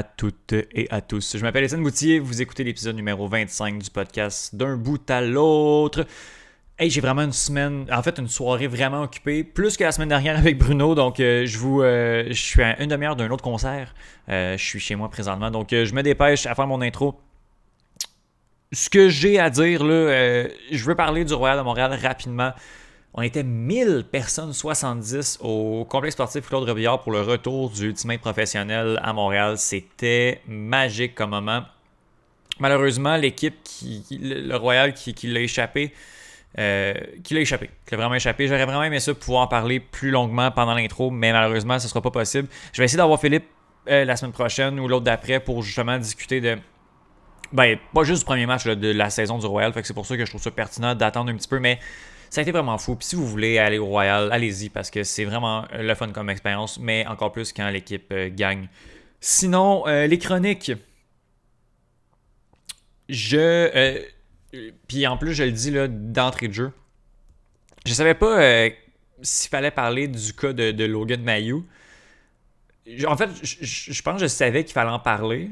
À toutes et à tous. Je m'appelle Étienne Boutier, vous écoutez l'épisode numéro 25 du podcast D'un bout à l'autre. Hey, j'ai vraiment une semaine, en fait une soirée vraiment occupée, plus que la semaine dernière avec Bruno, donc euh, je vous, euh, je suis à une demi-heure d'un autre concert. Euh, je suis chez moi présentement, donc je me dépêche à faire mon intro. Ce que j'ai à dire là, je veux parler du Royal de Montréal rapidement. On était 1000 personnes 70 au complexe sportif Claude Robillard pour le retour du Ultimate professionnel à Montréal. C'était magique comme moment. Malheureusement, l'équipe qui, le Royal qui, l'a échappé, euh, qui l'a échappé, qui l'a vraiment échappé. J'aurais vraiment aimé ça pouvoir en parler plus longuement pendant l'intro, mais malheureusement, ce ne sera pas possible. Je vais essayer d'avoir Philippe euh, la semaine prochaine ou l'autre d'après pour justement discuter de. Ben, pas juste du premier match de la saison du Royal, fait que c'est pour ça que je trouve ça pertinent d'attendre un petit peu, mais ça a été vraiment fou. Puis si vous voulez aller au Royal, allez-y parce que c'est vraiment le fun comme expérience, mais encore plus quand l'équipe euh, gagne. Sinon, euh, les chroniques. Je. Euh, puis en plus, je le dis là d'entrée de jeu. Je savais pas s'il fallait parler du cas de, Logan Mayou. En fait, je pense que je savais qu'il fallait en parler.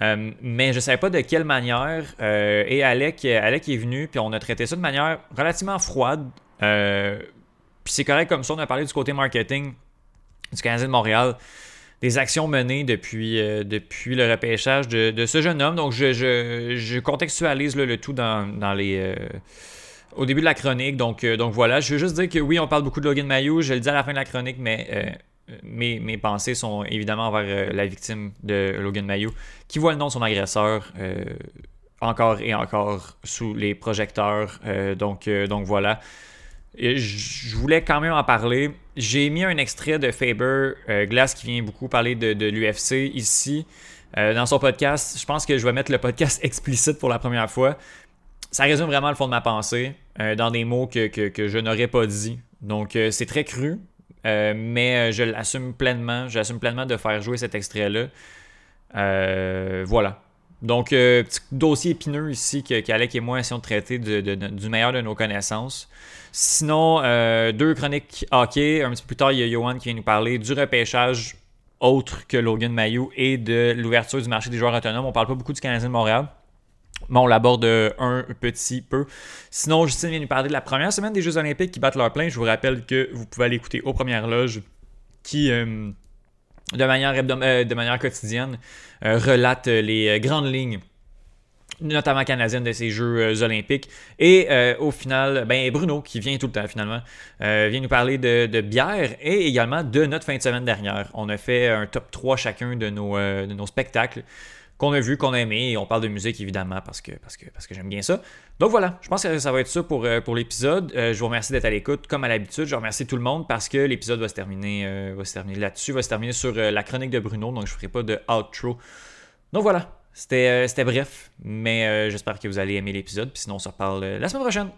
Euh, mais je ne savais pas de quelle manière. Euh, et Alec, Alec est venu, puis on a traité ça de manière relativement froide. Euh, puis c'est correct comme ça, on a parlé du côté marketing du Canadien de Montréal, des actions menées depuis, depuis le repêchage de, ce jeune homme. Donc je, contextualise le tout dans, les. au début de la chronique, donc, donc voilà, je veux juste dire que oui, on parle beaucoup de Logan Mayou, je le dis à la fin de la chronique, mais mes, pensées sont évidemment envers euh, la victime de Logan Mayou, qui voit le nom de son agresseur euh, encore et encore sous les projecteurs. Euh, donc, donc voilà. je voulais quand même en parler. J'ai mis un extrait de Faber Glass qui vient beaucoup parler de, l'UFC ici. dans son podcast, je pense que je vais mettre le podcast explicite pour la première fois. Ça résume vraiment le fond de ma pensée dans des mots que, que je n'aurais pas dit. Donc c'est très cru, euh, mais euh, je l'assume pleinement. J'assume pleinement de faire jouer cet extrait-là. Euh, voilà. Donc, petit dossier épineux ici qu'Alec et moi essayons de traiter du meilleur de nos connaissances. Sinon, deux chroniques hockey. Un petit peu plus tard, il y a Johan qui vient nous parler du repêchage autre que Logan Mayou et de l'ouverture du marché des joueurs autonomes. On parle pas beaucoup du Canadien de Montréal. Mais on l'aborde un petit peu. Sinon, Justine vient nous parler de la première semaine des Jeux Olympiques qui battent leur plein. Je vous rappelle que vous pouvez aller écouter aux premières loges qui, euh, de, manière euh, de manière quotidienne, euh, relate les grandes lignes notamment canadienne de ces Jeux olympiques. Et au final, ben Bruno, qui vient tout le temps finalement, vient nous parler de, bière et également de notre fin de semaine dernière. On a fait un top 3 chacun de nos, de nos spectacles qu'on a vu, qu'on a aimé. Et on parle de musique évidemment parce que, j'aime bien ça. Donc voilà, je pense que ça va être ça pour, euh, pour l'épisode. Euh, je vous remercie d'être à l'écoute. Comme à l'habitude, je remercie tout le monde parce que l'épisode va se terminer, euh, là-dessus, va se terminer sur la chronique de Bruno. Donc je ne ferai pas de outro. Donc voilà, c'était, c'était bref, mais j'espère que vous allez aimer l'épisode. Puis sinon, on se reparle la semaine prochaine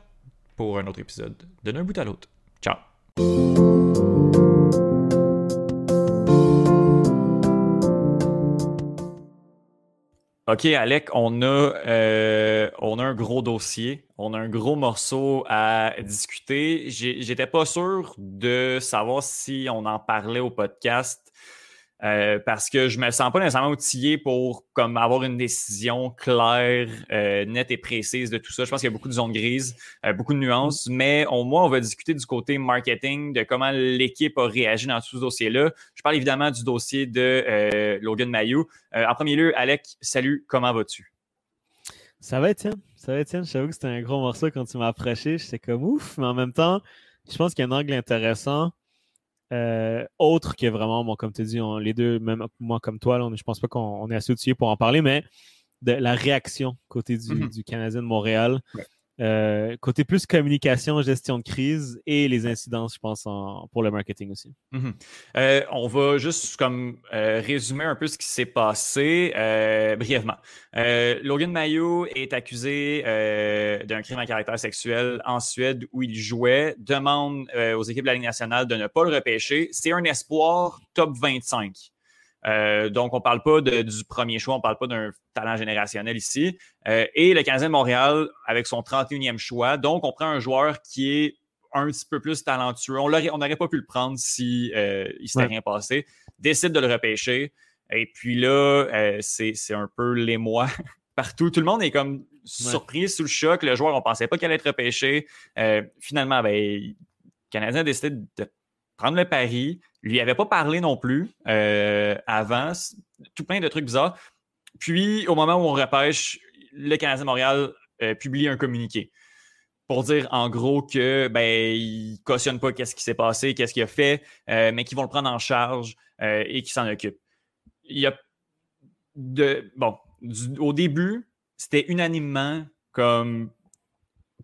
pour un autre épisode de D'un bout à l'autre. Ciao! OK, Alec, on a, euh, on a un gros dossier, on a un gros morceau à discuter. J'étais pas sûr de savoir si on en parlait au podcast euh, parce que je me sens pas nécessairement outillé pour comme avoir une décision claire, euh, nette et précise de tout ça. Je pense qu'il y a beaucoup de zones grises, euh, beaucoup de nuances, mais au moins on va discuter du côté marketing, de comment l'équipe a réagi dans tout ce dossier-là. Je parle évidemment du dossier de Logan Mayou. en premier lieu, Alec, salut, comment vas-tu? Ça va, Étienne? Ça va, Étienne? Je t'avoue que c'était un gros morceau quand tu m'as approché. J'étais comme ouf, mais en même temps, je pense qu'il y a un angle intéressant euh, autre que vraiment, comme tu dis, les deux, même moi comme toi, là, je pense pas qu'on est assez outillé pour en parler, mais de la réaction côté du, mm-hmm. Canadien de Montréal. Euh, côté plus communication, gestion de crise et les incidences, je pense, pour le marketing aussi. Mm-hmm. Euh, on va juste comme résumer un peu ce qui s'est passé brièvement. Logan Mayo est accusé d'un crime à caractère sexuel en Suède où il jouait, demande aux équipes de la Ligue nationale de ne pas le repêcher. C'est un espoir top 25. Euh, donc, on ne parle pas du premier choix, on ne parle pas d'un talent générationnel ici. Euh, et le Canadien de Montréal, avec son 31e choix, donc on prend un joueur qui est un petit peu plus talentueux. On n'aurait pas pu le prendre si euh, il s'était rien passé. Décide de le repêcher. Et puis là, euh, c'est un peu l'émoi partout. Tout le monde est comme surpris, sous le choc. Le joueur, on pensait pas qu'il allait être repêché. Euh, finalement, ben, le Canadien a décidé de prendre le pari. Lui avait pas parlé non plus euh, avant. Tout plein de trucs bizarres. Puis, au moment où on repêche, le Canadien Montréal publie un communiqué pour dire en gros que ben cautionne pas qu'est-ce qui s'est passé, qu'est-ce qu'il a fait, mais qu'ils vont le prendre en charge et qu'ils s'en occupent il y a de. Bon, au début, c'était unanimement comme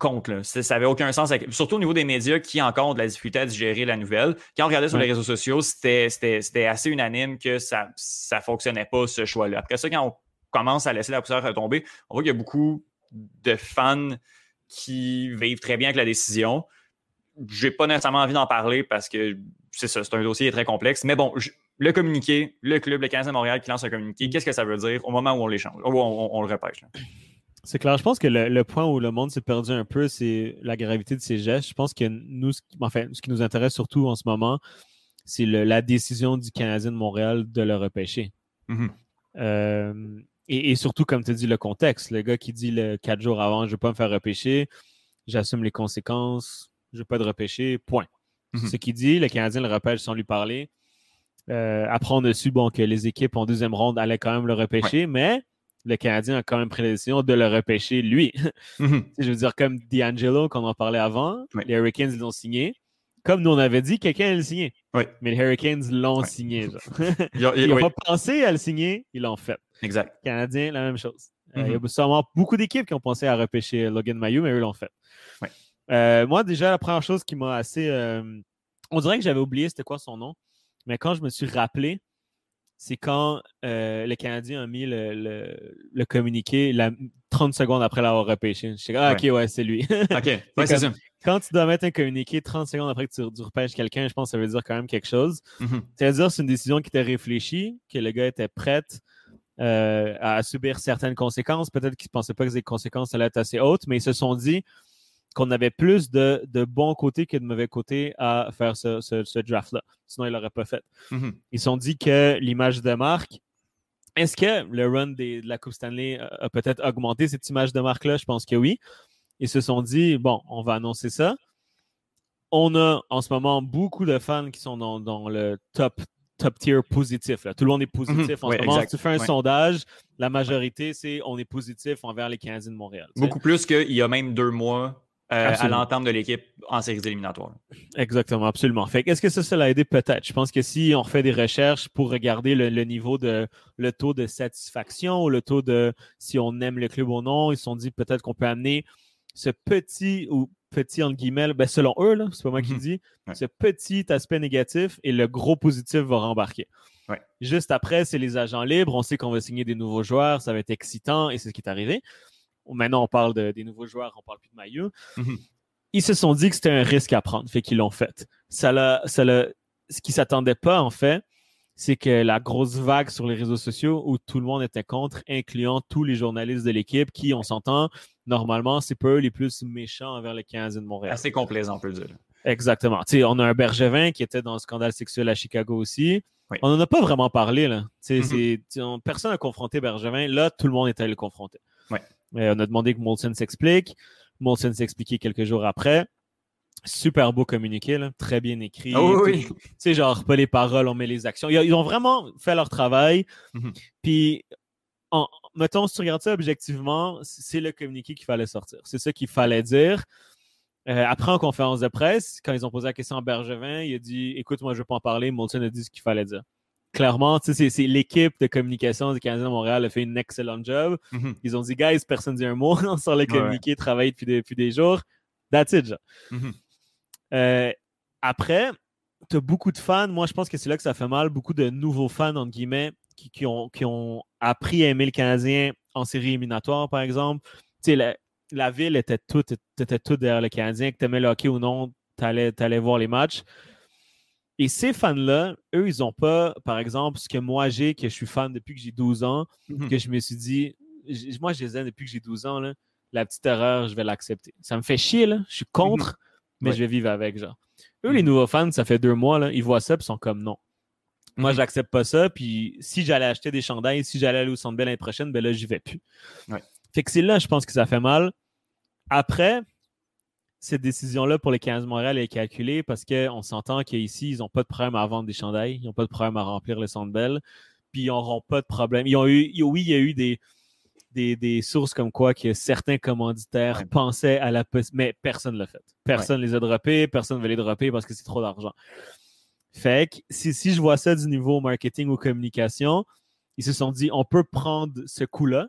contre. Ça n'avait aucun sens. surtout au niveau des médias qui encore ont de la difficulté à digérer la nouvelle. Quand on regardait sur les réseaux sociaux, c'était assez unanime que ça ne fonctionnait pas, ce choix-là. Après ça, quand on commence à laisser la poussière retomber, on voit qu'il y a beaucoup de fans qui vivent très bien avec la décision. J'ai pas nécessairement envie d'en parler parce que c'est ça, c'est un dossier très complexe. Mais bon, le communiqué, le club, le 15 de Montréal qui lance un communiqué, qu'est-ce que ça veut dire au moment où on l'échange, où on, le repêche? C'est clair. Je pense que le, point où le monde s'est perdu un peu, c'est la gravité de ces gestes. Je pense que nous, enfin, ce qui nous intéresse surtout en ce moment, c'est la décision du Canadien de Montréal de le repêcher. Mm-hmm. Euh, et, surtout, comme tu dis, le contexte. Le gars qui dit le quatre jours avant, je ne vais pas me faire repêcher, j'assume les conséquences, je ne vais pas de repêcher, point. Mm-hmm. Ce qu'il dit, le Canadien le repêche sans lui parler. Euh, apprendre dessus bon, que les équipes en deuxième ronde allaient quand même le repêcher, mais le Canadien a quand même pris la décision de le repêcher lui. Mhm. Je veux dire, comme D'Angelo, qu'on en parlait avant, les Hurricanes l'ont signé. Comme nous on avait dit, quelqu'un allait le signer. Mais les Hurricanes l'ont signé. ils n'ont pas pensé à le signer, ils l'ont fait. Exact. Canadien, la même chose. Euh, il y a mhm. sûrement beaucoup d'équipes qui ont pensé à repêcher Logan Mayu, mais eux l'ont fait. Euh, moi, déjà, la première chose qui m'a assez. on dirait que j'avais oublié c'était quoi son nom. Mais quand je me suis rappelé, c'est quand euh, le Canadien a mis le, communiqué 30 secondes après l'avoir repêché. Je suis ah, ok, ouais, c'est lui. ok, c'est ça. Quand tu dois mettre un communiqué 30 secondes après que tu, repêches quelqu'un, je pense que ça veut dire quand même quelque chose. C'est-à-dire c'est une décision qui était réfléchie, que le gars était prêt euh, à subir certaines conséquences. Peut-être qu'ils ne pensaient pas que les conséquences allaient être assez hautes, mais ils se sont dit qu'on avait plus de, bons côtés que de mauvais côtés à faire ce, draft-là. Sinon, ils ne l'auraient pas fait. Mm-hmm. Ils se sont dit que l'image de marque, est-ce que le run de la Coupe Stanley a, peut-être augmenté cette image de marque-là? Je pense que oui. Ils se sont dit, bon, on va annoncer ça. On a en ce moment beaucoup de fans qui sont dans, le top top tier positif. Tout le monde est positif. Mm-hmm. En ce moment, tu fais un sondage, la majorité, c'est on est positif envers les Canadiens de Montréal. Beaucoup plus qu'il y a même deux mois euh, à l'entente de l'équipe en séries éliminatoires. Exactement, absolument. Fait est-ce que ça, ça l'a aidé peut-être? Je pense que si on refait des recherches pour regarder le, niveau de le taux de satisfaction ou le taux de si on aime le club ou non, ils se sont dit peut-être qu'on peut amener ce petit ou petit entre guillemets, ben selon eux, là, c'est pas moi qui le mhm. dis, ce petit aspect négatif et le gros positif va rembarquer. Juste après, c'est les agents libres. On sait qu'on va signer des nouveaux joueurs, ça va être excitant et c'est ce qui est arrivé maintenant on parle des nouveaux joueurs, on parle plus de maillot. Mhm. Ils se sont dit que c'était un risque à prendre, fait qu'ils l'ont fait. Ça ça ce qui s'attendait pas, en fait, c'est que la grosse vague sur les réseaux sociaux où tout le monde était contre, incluant tous les journalistes de l'équipe qui, on s'entend, normalement, c'est pas eux les plus méchants envers les 15 de Montréal. Assez complaisant, on peut dire. Exactement. on a un Bergevin qui était dans le scandale sexuel à Chicago aussi. On n'en a pas vraiment parlé. Là. Mhm. personne n'a confronté Bergevin. Là, tout le monde était allé le confronter. Ouais. On a demandé que Molson s'explique. Molson s'est expliqué quelques jours après. Super beau communiqué, très bien écrit. Ah oui, Tu sais, genre, pas les paroles, on met les actions. Ils, ont vraiment fait leur travail. Mhm. Puis, en, mettons, si tu regardes ça objectivement, c'est le communiqué qu'il fallait sortir. C'est ça qu'il fallait dire. Euh, après, en conférence de presse, quand ils ont posé la question à Bergevin, il a dit Écoute, moi, je ne veux pas en parler. Molson a dit ce qu'il fallait dire clairement, c'est l'équipe de communication du Canadien de Montréal a fait une excellente job. Mm-hmm. Ils ont dit, guys, personne dit un mot sur le communiqué, travaille depuis, depuis, des jours. That's it, mm-hmm. euh, après, tu as beaucoup de fans. Moi, je pense que c'est là que ça fait mal. Beaucoup de nouveaux fans, entre guillemets, qui, ont, qui ont appris à aimer le Canadien en série éliminatoire, par exemple. Tu sais, la, la, ville était toute, était toute derrière le Canadien. Que tu aimais le hockey ou non, tu allais, allais voir les matchs. Et ces fans-là, eux, ils n'ont pas, par exemple, ce que moi j'ai, que je suis fan depuis que j'ai 12 ans, mhm. que je me suis dit, moi je les aime depuis que j'ai 12 ans, la petite erreur, je vais l'accepter. Ça me fait chier, là. je suis contre, mhm. mais je vais vivre avec, genre. Eux, les mhm. nouveaux fans, ça fait deux mois, là, ils voient ça et ils sont comme non. Moi, Mhm. j'accepte pas ça. Puis si j'allais acheter des chandails, si j'allais aller au Centre Bell l'année prochaine, ben là, j'y vais plus. Ouais. Fait que c'est là, je pense que ça fait mal. Après, cette décision-là pour les 15 Montréal est calculée parce qu'on s'entend qu'ici, ils n'ont pas de problème à vendre des chandails. Ils n'ont pas de problème à remplir le Centre Bell. Puis ils n'auront pas de problème. Ils ont eu, oui, il y a eu des, des, des sources comme quoi que certains commanditaires Ouais. pensaient à la mais personne ne l'a fait. Personne ne les a droppés, personne ne veut les dropper parce que c'est trop d'argent. Fait que si, si je vois ça du niveau marketing ou communication, ils se sont dit on peut prendre ce coup-là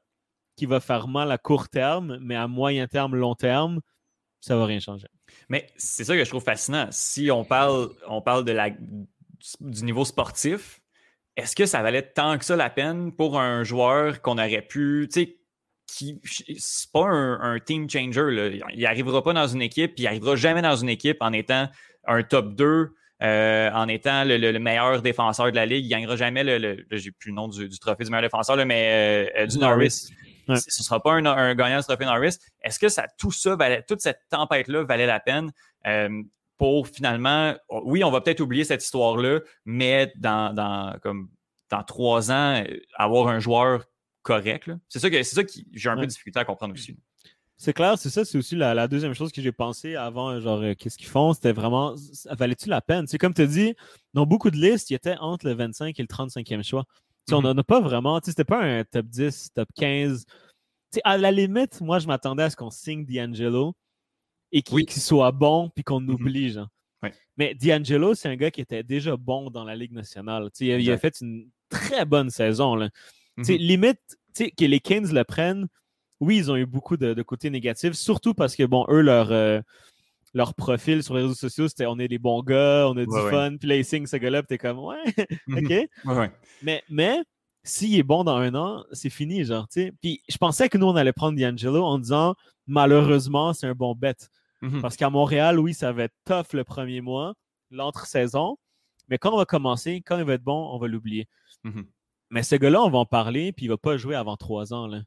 qui va faire mal à court terme, mais à moyen terme, long terme, ça va rien changer. Mais c'est ça que je trouve fascinant. Si on parle, on parle de la, du niveau sportif, est-ce que ça valait tant que ça la peine pour un joueur qu'on aurait pu, tu sais, qui c'est pas un, un team changer. Là. Il arrivera pas dans une équipe, il arrivera jamais dans une équipe en étant un top 2, euh, en étant le, le- le meilleur défenseur de la ligue. Il gagnera jamais le, le- j'ai plus le nom du, du trophée du meilleur défenseur, là, mais euh, euh, du Norris. Ouais. Ce ne sera pas un, un gagnant du trophée Norris. Est-ce que ça, tout ça, valait, toute cette tempête-là valait la peine? Euh, pour finalement, oui, on va peut-être oublier cette histoire-là, mais dans, dans, comme, dans trois ans, euh, avoir un joueur correct. C'est ça que c'est ça que j'ai un peu de difficulté à comprendre aussi. C'est clair, c'est ça, c'est aussi la, la deuxième chose que j'ai pensé avant, genre, euh, qu'est-ce qu'ils font, c'était vraiment, valait-tu la peine? C'est comme tu as dit, dans beaucoup de listes, il était entre le 25 et le 35e choix. On Mhm. n'en a pas vraiment, c'était pas un top 10, top 15. Tu sais, à la limite, moi, je m'attendais à ce qu'on signe D'Angelo et qu'il Oui. soit bon puis qu'on Mhm. oublie, genre. Ouais. Mais D'Angelo, c'est un gars qui était déjà bon dans la Ligue nationale. Tu sais, il, a, il a fait une très bonne saison, là. Tu sais, Mhm. limite, tu sais, que les Kings le prennent, oui, ils ont eu beaucoup de, de côtés négatifs, surtout parce que, bon, eux, leur, euh, leur profil sur les réseaux sociaux, c'était on est des bons gars, on a du Ouais, fun, puis là, ils signent ce gars-là, puis t'es comme, ouais, Mhm. ok. Ouais. Mais, mais s'il est bon dans un an, c'est fini, genre, tu sais. Puis je pensais que nous, on allait prendre D'Angelo en disant, malheureusement, c'est un bon bet. Mhm. Parce qu'à Montréal, oui, ça va être tough le premier mois, l'entre-saison, mais quand on va commencer, quand il va être bon, on va l'oublier. Mhm. Mais ce gars-là, on va en parler, puis il va pas jouer avant trois ans. Là.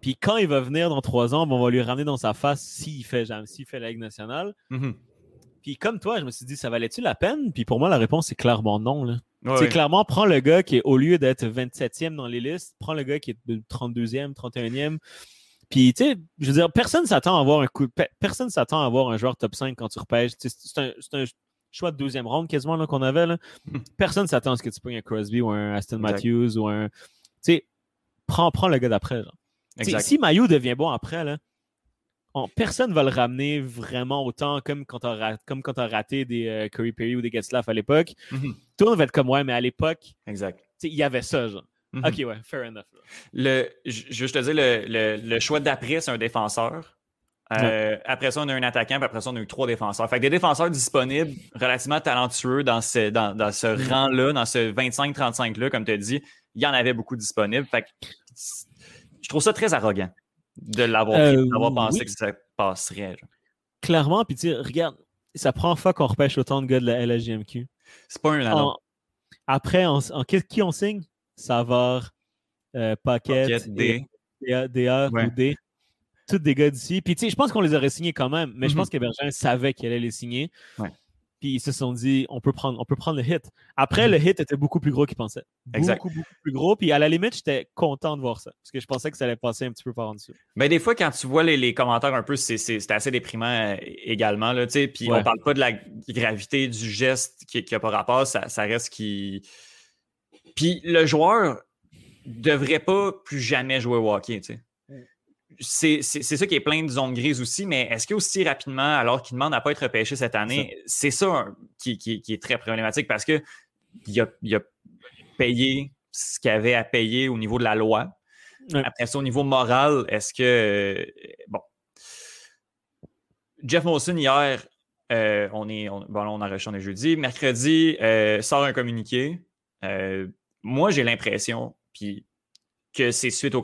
Puis quand il va venir dans trois ans, on va lui ramener dans sa face s'il fait, s'il fait la Ligue nationale. Mhm. Puis comme toi, je me suis dit, ça valait-tu la peine? Puis pour moi, la réponse, c'est clairement non. Là. Ouais, C'est clairement, prends le gars qui est, au lieu d'être 27e dans les listes, prends le gars qui est de 32e, 31e. Puis, tu sais, je veux dire, personne s'attend à avoir un coup. pe- Personne s'attend à avoir un joueur top 5 quand tu repêches. C'est un, choix de deuxième ronde quasiment qu'on avait. Là. Mhm. Personne s'attend à ce que tu prennes un Crosby ou un Aston Exact. Matthews ou un. Tu sais, prends, prends le gars d'après. genre. Exact. Si Mayu devient bon après, là, on- personne ne va le ramener vraiment autant comme quand tu as, raté des euh, Curry Perry ou des Getzlaff à l'époque. Mhm. Tout le monde va être comme ouais, mais à l'époque, il y avait ça, genre. Mhm. Ok, ouais, fair enough. là. Le, je veux juste te dire, le, le- le choix d'après, c'est un défenseur. Euh, Après ça, on a un attaquant, puis après ça, on a eu trois défenseurs. Fait que des défenseurs disponibles, relativement talentueux dans ce, dans, dans ce Mm. rang-là, dans ce 25-35-là, comme tu as dit, il y en avait beaucoup disponibles. Fait que je trouve ça très arrogant de l'avoir Euh, pensé oui. que ça passerait. genre. Clairement, puis tu sais, regarde, ça prend fois qu'on repêche autant de gars de la LHJMQ. C'est pas un. En- Après, en, en- qui, qui on signe? Savard, euh, Paquette, Pocket, D. DA, DA Ouais. ou D. Tous des gars d'ici. Puis tu sais, je pense qu'on les aurait signés quand même, mais je Mhm. pense que Bergin savait qu'il allait les signer. Ouais. Puis ils se sont dit, on peut prendre, on peut prendre le hit. Après, Mhm. le hit était beaucoup plus gros qu'ils pensaient. Exact. Beaucoup, beaucoup plus gros. Puis à la limite, j'étais content de voir ça. Parce que je pensais que ça allait passer un petit peu par en dessous. Mais des fois, quand tu vois les, les commentaires un peu, c'est, assez déprimant euh, également. Là. Puis Ouais. on parle pas de la gravité du geste qui n'a pas rapport, ça, ça reste qui. Puis le joueur devrait pas plus jamais jouer au hockey. tu sais. C'est, ça qui est plein de zones grises aussi, mais est-ce que aussi rapidement, alors qu'il demande à pas être repêché cette année, c'est ça hein, qui, qui- qui est très problématique parce que il a, il a payé ce qu'il avait à payer au niveau de la loi. Après ça, au niveau moral, est-ce que. euh, bon. Jeff Molson, hier, euh, on est. On, bon, là, on enregistre, on est jeudi. Mercredi, euh, sort un communiqué. Euh, moi, j'ai l'impression puis que c'est suite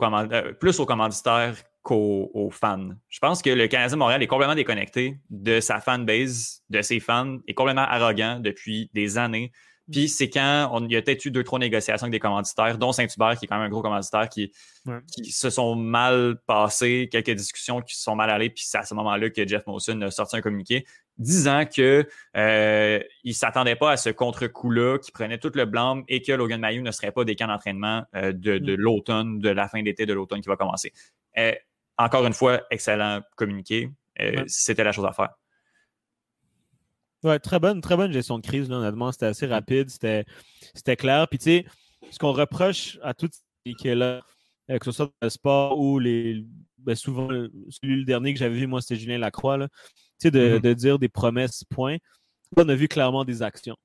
plus aux commanditaires qu'aux aux fans. Je pense que le Canadien Montréal est complètement déconnecté de sa fanbase, de ses fans, est complètement arrogant depuis des années. Puis c'est quand on, il y a peut-être eu deux, trois négociations avec des commanditaires, dont Saint-Hubert, qui est quand même un gros commanditaire, qui, Ouais. qui se sont mal passées, quelques discussions qui se sont mal allées, puis c'est à ce moment-là que Jeff Molson a sorti un communiqué disant que euh, il s'attendait pas à ce contre-coup-là, qui prenait tout le blâme et que Logan Mayou ne serait pas des camps d'entraînement euh, de, de mm. l'automne, de la fin d'été de l'automne qui va commencer. Euh, encore une fois, excellent communiqué. C'était la chose à faire. Ouais, très bonne, très bonne gestion de crise, là, honnêtement. C'était assez rapide, c'était clair. Puis tu sais, ce qu'on reproche à toutes ces équipes-là, que ce soit dans le sport ou les. Ben, souvent, celui le dernier que j'avais vu, moi, c'était Julien Lacroix. Là de, mm-hmm. de, dire des promesses, point. On a vu clairement des actions.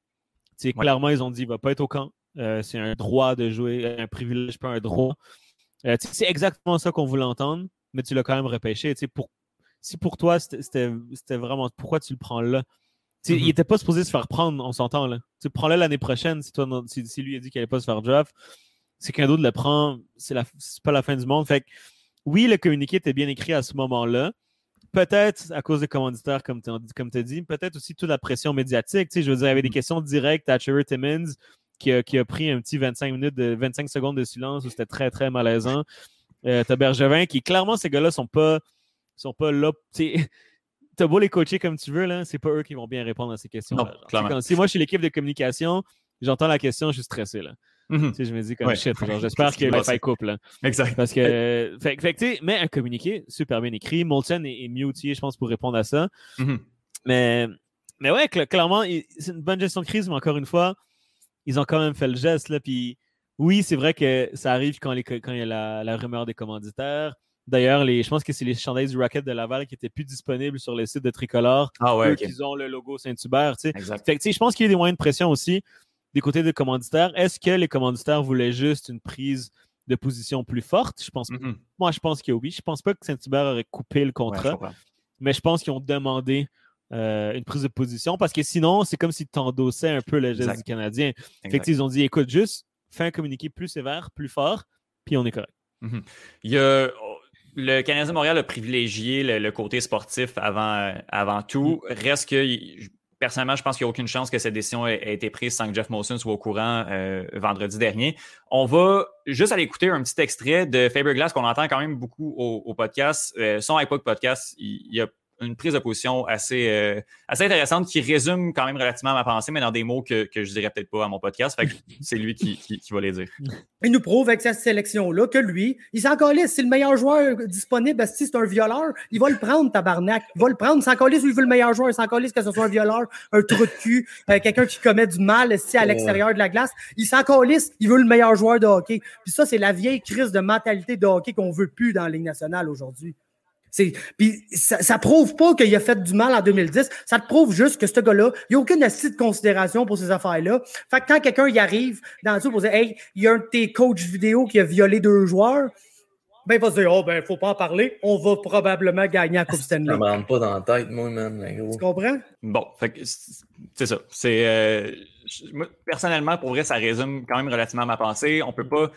Clairement, ils ont dit il ne va pas être au camp. Euh, c'est un droit de jouer, un privilège, pas un droit. Euh, c'est exactement ça qu'on voulait entendre, mais tu l'as quand même repêché. Pour, si pour toi, c'était vraiment pourquoi tu le prends là? Il n'était mm-hmm. pas supposé se faire prendre, on s'entend là. Prends-le l'année prochaine si, toi, si, lui a dit qu'il n'allait pas se faire draft. C'est qu'un d'autre le prend, c'est pas la fin du monde. Fait oui, le communiqué était bien écrit à ce moment-là peut-être à cause des commanditaires, comme tu as dit, peut-être aussi toute la pression médiatique. Tu sais, je veux dire, il y avait des mm. questions directes à Cherry Timmons qui a, qui a, pris un petit 25 minutes de 25 secondes de silence où c'était très, très malaisant. Euh, t'as Bergevin qui, clairement, ces gars-là sont pas, sont pas là. T'as beau les coacher comme tu veux, là, c'est pas eux qui vont bien répondre à ces questions. -là. si moi je suis l'équipe de communication, j'entends la question, je suis stressé. Là. Mhm. je me dis comme shit, j'espère que le couple. Là. Exact. Parce que, fait, fait mais un communiqué super bien écrit. Molten est, mieux outillé, je pense, pour répondre à ça. Mhm. Mais, mais ouais, clairement, c'est une bonne gestion de crise, mais encore une fois, ils ont quand même fait le geste. Là, puis oui, c'est vrai que ça arrive quand, les, quand il y a la, rumeur des commanditaires. D'ailleurs, je pense que c'est les chandails du Rocket de Laval qui étaient plus disponibles sur les sites de Tricolore. Ah ouais, Ils ont le logo Saint-Hubert. je pense qu'il y a des moyens de pression aussi des côtés des commanditaires. Est-ce que les commanditaires voulaient juste une prise de position plus forte? Je pense, mm-hmm. Moi, je pense que oui. Je pense pas que Saint-Hubert aurait coupé le contrat, mais je pense qu'ils ont demandé euh, une prise de position parce que sinon, c'est comme s'ils t'endossaient un peu le geste du Canadien. Fait ils ont dit écoute, juste fais un communiqué plus sévère, plus fort, puis on est correct. Mm-hmm. Il y a le Canadien Montréal a privilégié le, côté sportif avant, avant tout. Mm. Reste que personnellement, je pense qu'il n'y a aucune chance que cette décision ait, été prise sans que Jeff Molson soit au courant euh, vendredi dernier. On va juste aller écouter un petit extrait de Faber Glass qu'on entend quand même beaucoup au, podcast. Euh, son iPod podcast, il, il, a une prise de position assez, euh, assez intéressante qui résume quand même relativement ma pensée, mais dans des mots que, que je dirais peut-être pas à mon podcast. Fait que c'est lui qui, qui, va les dire. Il nous prouve avec cette sélection-là que lui, il s'en calisse. C'est le meilleur joueur disponible. Si c'est un violeur, il va le prendre, tabarnak. Il va le prendre. Il s'en calisse il veut le meilleur joueur. Il s'en calisse que ce soit un violeur, un trou de cul, euh, quelqu'un qui commet du mal si à l'extérieur de la glace. Il s'en calisse. Il veut le meilleur joueur de hockey. Puis ça, c'est la vieille crise de mentalité de hockey qu'on veut plus dans la Ligue nationale aujourd'hui. Puis ça, ça prouve pas qu'il a fait du mal en 2010. Ça te prouve juste que ce gars-là, il n'y a aucune astuce de considération pour ces affaires-là. Fait que quand quelqu'un y arrive dans le pour dire Hey, il y a un de tes coachs vidéo qui a violé deux joueurs, ben il va se dire Oh ben, faut pas en parler, on va probablement gagner à Coupe Stanley. Ça me rentre pas dans la tête, moi, man. Tu comprends? Bon, fait que c'est ça. C'est euh, personnellement, pour vrai, ça résume quand même relativement ma pensée. On peut pas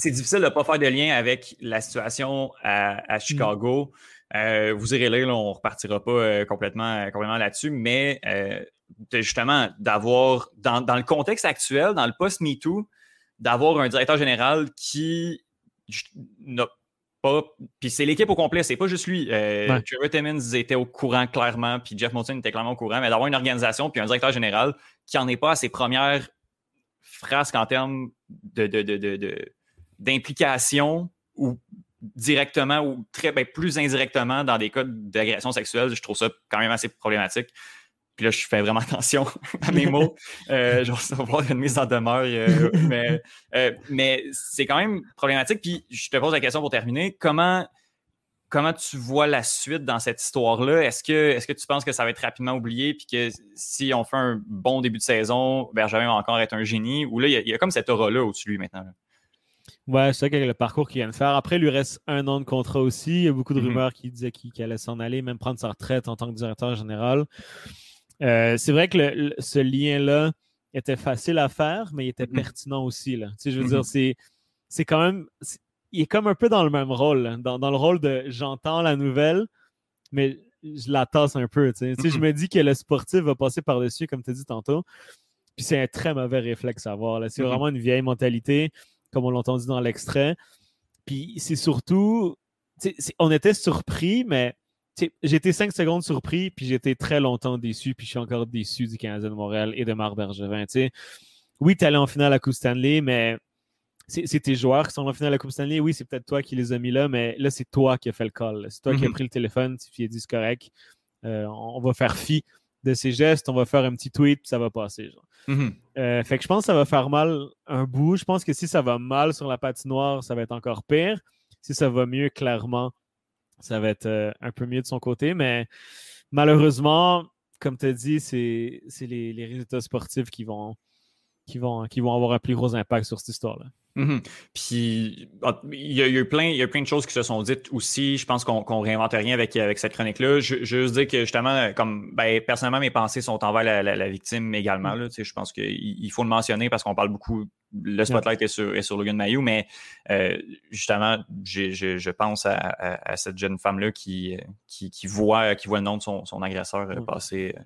c'est difficile de ne pas faire de lien avec la situation à, mm. Chicago. Euh, vous irez là, on ne repartira pas euh, complètement, complètement là-dessus, mais euh, justement, d'avoir, dans, le contexte actuel, dans le post-MeToo, d'avoir un directeur général qui n'a pas. Puis c'est l'équipe au complet, c'est pas juste lui. Euh, Timmons était au courant clairement, puis Jeff Molson était clairement au courant, mais d'avoir une organisation puis un directeur général qui n'en est pas à ses premières phrases en termes de, de, de d'implication ou directement ou très ben, plus indirectement dans des cas d'agression sexuelle, je trouve ça quand même assez problématique. Puis là, je fais vraiment attention à mes mots. Euh, je vais avoir une mise en demeure. Euh, mais euh, mais c'est quand même problématique. Puis je te pose la question pour terminer. Comment, comment tu vois la suite dans cette histoire-là? Est-ce que, est que tu penses que ça va être rapidement oublié? Puis que si on fait un bon début de saison, Benjamin va encore être un génie? Ou là, il y, a, comme cette aura-là au-dessus de lui maintenant? Ouais, c'est vrai que le parcours qu'il vient de faire. Après, il lui reste un an de contrat aussi. Il y a beaucoup de mm-hmm. rumeurs qui disaient qu'il allait s'en aller, même prendre sa retraite en tant que directeur général. Euh, c'est vrai que ce lien-là était facile à faire, mais il était mm-hmm. pertinent aussi. Là. Tu sais, je veux dire, mm-hmm. c'est quand même. il est comme un peu dans le même rôle, dans, le rôle de j'entends la nouvelle, mais je la tasse un peu. Tu sais. je me dis que le sportif va passer par-dessus, comme tu as dit tantôt. Puis c'est un très mauvais réflexe à avoir. C'est vraiment une vieille mentalité comme on l'a entendu dans l'extrait. Puis c'est surtout, on était surpris, mais été 5 secondes surpris, puis été très longtemps déçu, puis je suis encore déçu du Canadien de Montréal et de Marc Bergevin. Oui, tu es allé en finale à Coupe Stanley, mais c'est tes joueurs qui sont en finale à la Coupe Stanley. Oui, c'est peut-être toi qui les as mis là, mais là, c'est toi qui as fait le call. C'est toi qui as Mhm. pris le téléphone, tu as dit c'est correct. Euh, on va faire fi de ces gestes, on va faire un petit tweet, puis ça va passer. genre. Mhm. Euh, fait que je pense que ça va faire mal un bout. Je pense que si ça va mal sur la patinoire, ça va être encore pire. Si ça va mieux, clairement, ça va être euh, un peu mieux de son côté. Mais malheureusement, comme tu as dit, c'est c'est les, les résultats sportifs qui vont, qui, vont, qui vont avoir un plus gros impact sur cette histoire-là. Mhm. Puis, il y, a, il y a eu plein, il y a eu plein de choses qui se sont dites aussi. Je pense qu'on qu'on réinvente rien avec, avec cette chronique-là. Je, je veux juste dire que justement, comme ben, personnellement, mes pensées sont envers la, la- la victime également. Là, Tu sais, je pense qu'il il faut le mentionner parce qu'on parle beaucoup. Le spotlight est, sur, est sur Logan Mayou, mais euh, justement, je, je pense à, à- à cette jeune femme-là qui, qui, qui voit, qui voit le nom de son, son agresseur euh, Ouais. passer euh,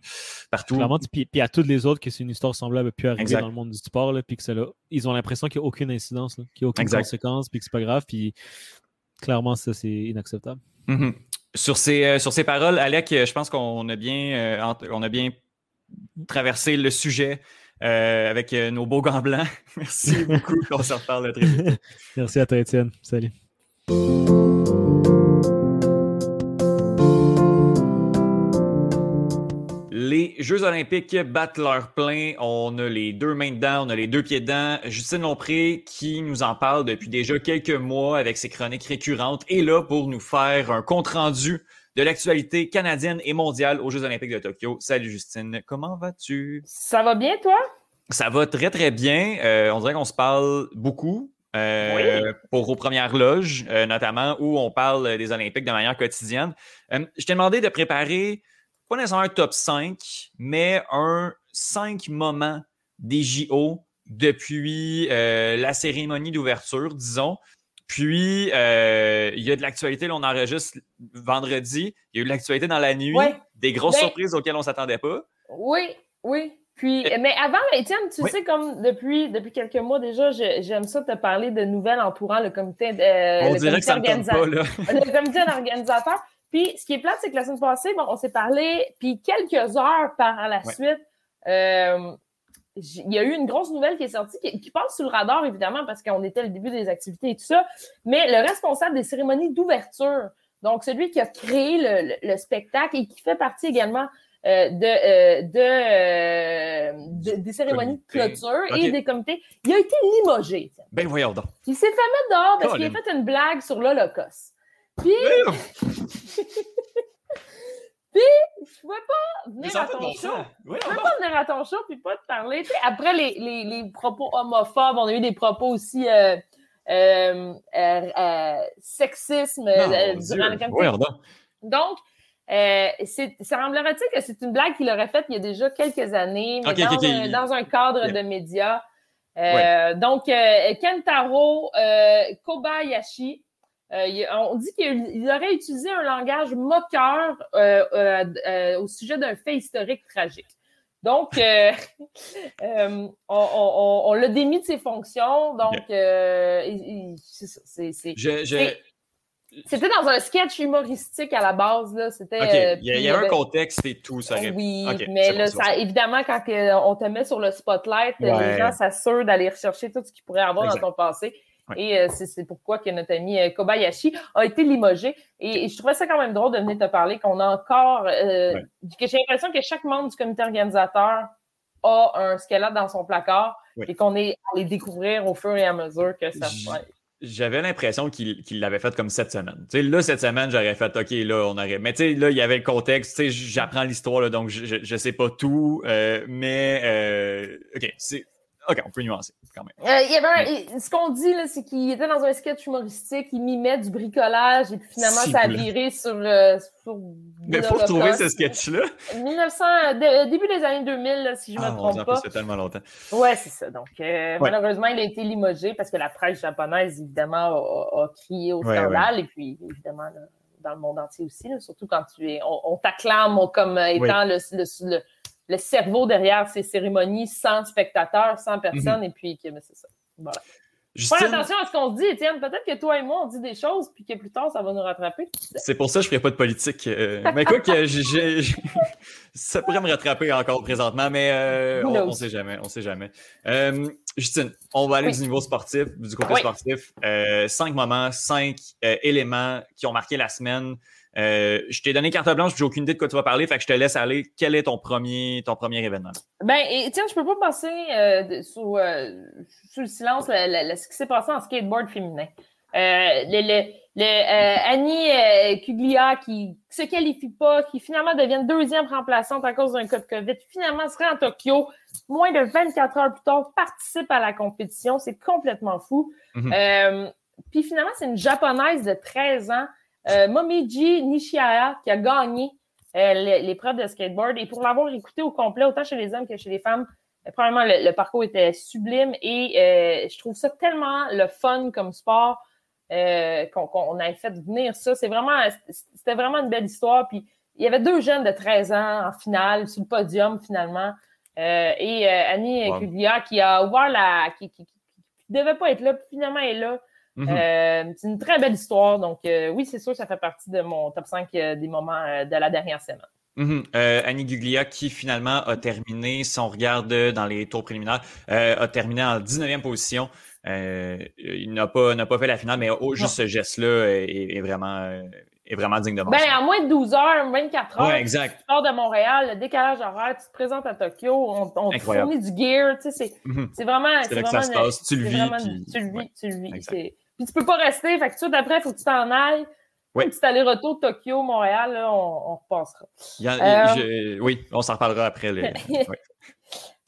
partout. Puis, puis à toutes les autres que c'est une histoire semblable pu arriver Exact. dans le monde du sport, là, puis que l'a- ils ont l'impression qu'il n'y a aucune incidence, là, qu'il n'y a aucune Exact. conséquence, puis que c'est pas grave. Puis clairement, ça, c'est inacceptable. Mhm. Sur ces, euh, sur ces paroles, Alec, je pense qu'on a bien, euh, on a bien traversé le sujet euh, avec euh, nos beaux gants blancs. Merci beaucoup. on se reparle très vite. Merci à toi, Étienne. Salut. Les Jeux olympiques battent leur plein. On a les deux mains dedans, on a les deux pieds dedans. Justine Lompré qui nous en parle depuis déjà quelques mois avec ses chroniques récurrentes est là pour nous faire un compte-rendu de l'actualité canadienne et mondiale aux Jeux olympiques de Tokyo. Salut Justine, comment vas-tu? Ça va bien, toi? Ça va très très bien. Euh, on dirait qu'on se parle beaucoup. euh, Pour aux premières loges, euh, notamment, où on parle des Olympiques de manière quotidienne. Je t'ai demandé de préparer, pas nécessairement un top 5, mais un 5 moments des JO depuis la cérémonie d'ouverture, disons. Puis, euh, il y a de l'actualité, là, on enregistre vendredi. Il y a eu de l'actualité dans la nuit, Ouais. des grosses Ben- surprises auxquelles on ne s'attendait pas. Oui, oui. Puis, mais avant, Étienne, tu Oui. sais, comme depuis, depuis quelques mois déjà, je- j'aime ça te parler de nouvelles entourant le comité, euh, on le dirait comité que ça ne tente pas, là. le comité organisateur. Puis, ce qui est plate, c'est que la semaine passée, bon, on s'est parlé, puis quelques heures par la Ouais. suite, euh, il y a eu une grosse nouvelle qui est sortie, qui, qui passe sous le radar, évidemment, parce qu'on était au début des activités et tout ça, mais le responsable des cérémonies d'ouverture, donc celui qui a créé le, le- le spectacle et qui fait partie également euh, de, euh, de, euh, de- des cérémonies de clôture et des comités, il a été limogé. Ben voyons donc. Il s'est fait mettre dehors parce qu'il a fait une blague sur l'Holocauste. Puis, je pouvais pas venir à ton show. Je pouvais pas venir à ton show puis pas te parler. Après les, les, les propos homophobes, on a eu des propos aussi euh, euh, euh, euh, sexisme durant le donc. Ça semblerait-il que c'est une blague qu'il aurait faite il y a déjà quelques années, mais dans. Un, dans un cadre de médias. Donc, Kentaro Kobayashi, euh, on dit qu'il il aurait utilisé un langage moqueur euh, euh, au sujet d'un fait historique tragique. Donc, on, on- on- on l'a démis de ses fonctions. Donc, c'est c'était dans un sketch humoristique à la base. Là. C'était, il y, a, il puis y a un contexte et tout, ça aurait- Oui, mais là, bon, ça, évidemment, quand on te met sur le spotlight, Ouais. les gens s'assurent d'aller rechercher tout ce qu'ils pourraient avoir Exact. dans ton passé. Et euh, c'est, pourquoi que notre ami euh, Kobayashi a été limogé. Et, et je trouvais ça quand même drôle de venir te parler qu'on a encore... euh, que J'ai l'impression que chaque membre du comité organisateur a un squelette dans son placard Oui. et qu'on est allé découvrir au fur et à mesure que ça se fait. J'avais l'impression qu'il l'avait fait comme cette semaine. Là, cette semaine, j'aurais fait OK, là, on aurait. Mais tu sais, là, il y avait le contexte. J'apprends l'histoire, donc je, je sais pas tout. euh, mais OK, c'est. OK, on peut nuancer quand même. Euh, il y avait un- ce qu'on dit, là, c'est qu'il était dans un sketch humoristique, il mimait du bricolage, et puis finalement, ça a viré sur. euh, sur Mais faut retrouver ce sketch-là. 1900, dé- début des années 2000, là, si je ne Ah, me Dieu, trompe pas. ça fait tellement longtemps. Ouais, c'est ça. Donc, euh, malheureusement, il a été limogé parce que la presse japonaise, évidemment, a, a crié au Ouais, scandale. Et puis, évidemment, là, dans le monde entier aussi, là, surtout quand tu es, on, on t'acclame comme étant le, le, le, le cerveau derrière ces cérémonies sans spectateurs, sans personne. Mhm. Et puis, que- mais c'est ça. Voilà. Justine, Fais attention à ce qu'on se dit, Étienne. Peut-être que toi et moi, on dit des choses, puis que plus tard, ça va nous rattraper. c'est pour ça que je ferai pas de politique. euh, mais quoi que ça pourrait me rattraper encore présentement, mais euh, on, on sait jamais, on sait jamais. Euh, Justine, on va aller Oui. du niveau sportif, du côté Oui. sportif. Euh, cinq moments, cinq éléments qui ont marqué la semaine. Euh, je t'ai donné carte blanche, j'ai aucune idée de quoi tu vas parler, fait que je te laisse aller. Quel est ton premier, ton premier événement? Ben, et, Étienne, je peux pas passer euh, sous, euh, sous le silence le- le- le- ce qui s'est passé en skateboard féminin. Le, le, le, Annie Kuglia qui se qualifie pas, qui finalement devient deuxième remplaçante à cause d'un cas de COVID, finalement serait en Tokyo, moins de 24 heures plus tard, participe à la compétition. C'est complètement fou. Mhm. Puis finalement, c'est une japonaise de 13 ans, euh, Momiji Nishihara, qui a gagné euh, l'épreuve de skateboard. Et pour l'avoir écouté au complet, autant chez les hommes que chez les femmes, euh, premièrement, le, le parcours était sublime et euh, je trouve ça tellement le fun comme sport qu'on qu'on ait fait venir ça. C'est vraiment, c'était vraiment une belle histoire. Puis il y avait deux jeunes de 13 ans en finale, sur le podium finalement. Et Annie Wow. Kuglia qui a ouvert la. qui, qui devait pas être là, puis finalement elle est là. Mhm. Euh, c'est une très belle histoire. Donc, euh, oui, c'est sûr, ça fait partie de mon top 5 euh, des moments de la dernière semaine. Mhm. Annie Guglia, qui finalement a terminé, si on regarde dans les tours préliminaires, a terminé en 19e position. Il n'a pas, n'a pas fait la finale, mais oh, juste ce geste-là est, est vraiment, est vraiment digne de Ben, mention. en moins de 12 heures, 24 heures, Ouais, exact. tu pars de Montréal, le décalage horaire, tu te présentes à Tokyo, on, on te fournit du gear, tu sais, c'est, c'est vraiment. C'est là que ça se vraiment passe. Tu le vis, vraiment- puis- tu le vis, ouais, tu le vis. Puis tu peux pas rester, fait que tout d'après, il faut que tu t'en ailles. Ouais. Un petit aller-retour Tokyo, Montréal, là, on, on repassera. Il y a- Euh, je- oui, on s'en reparlera après.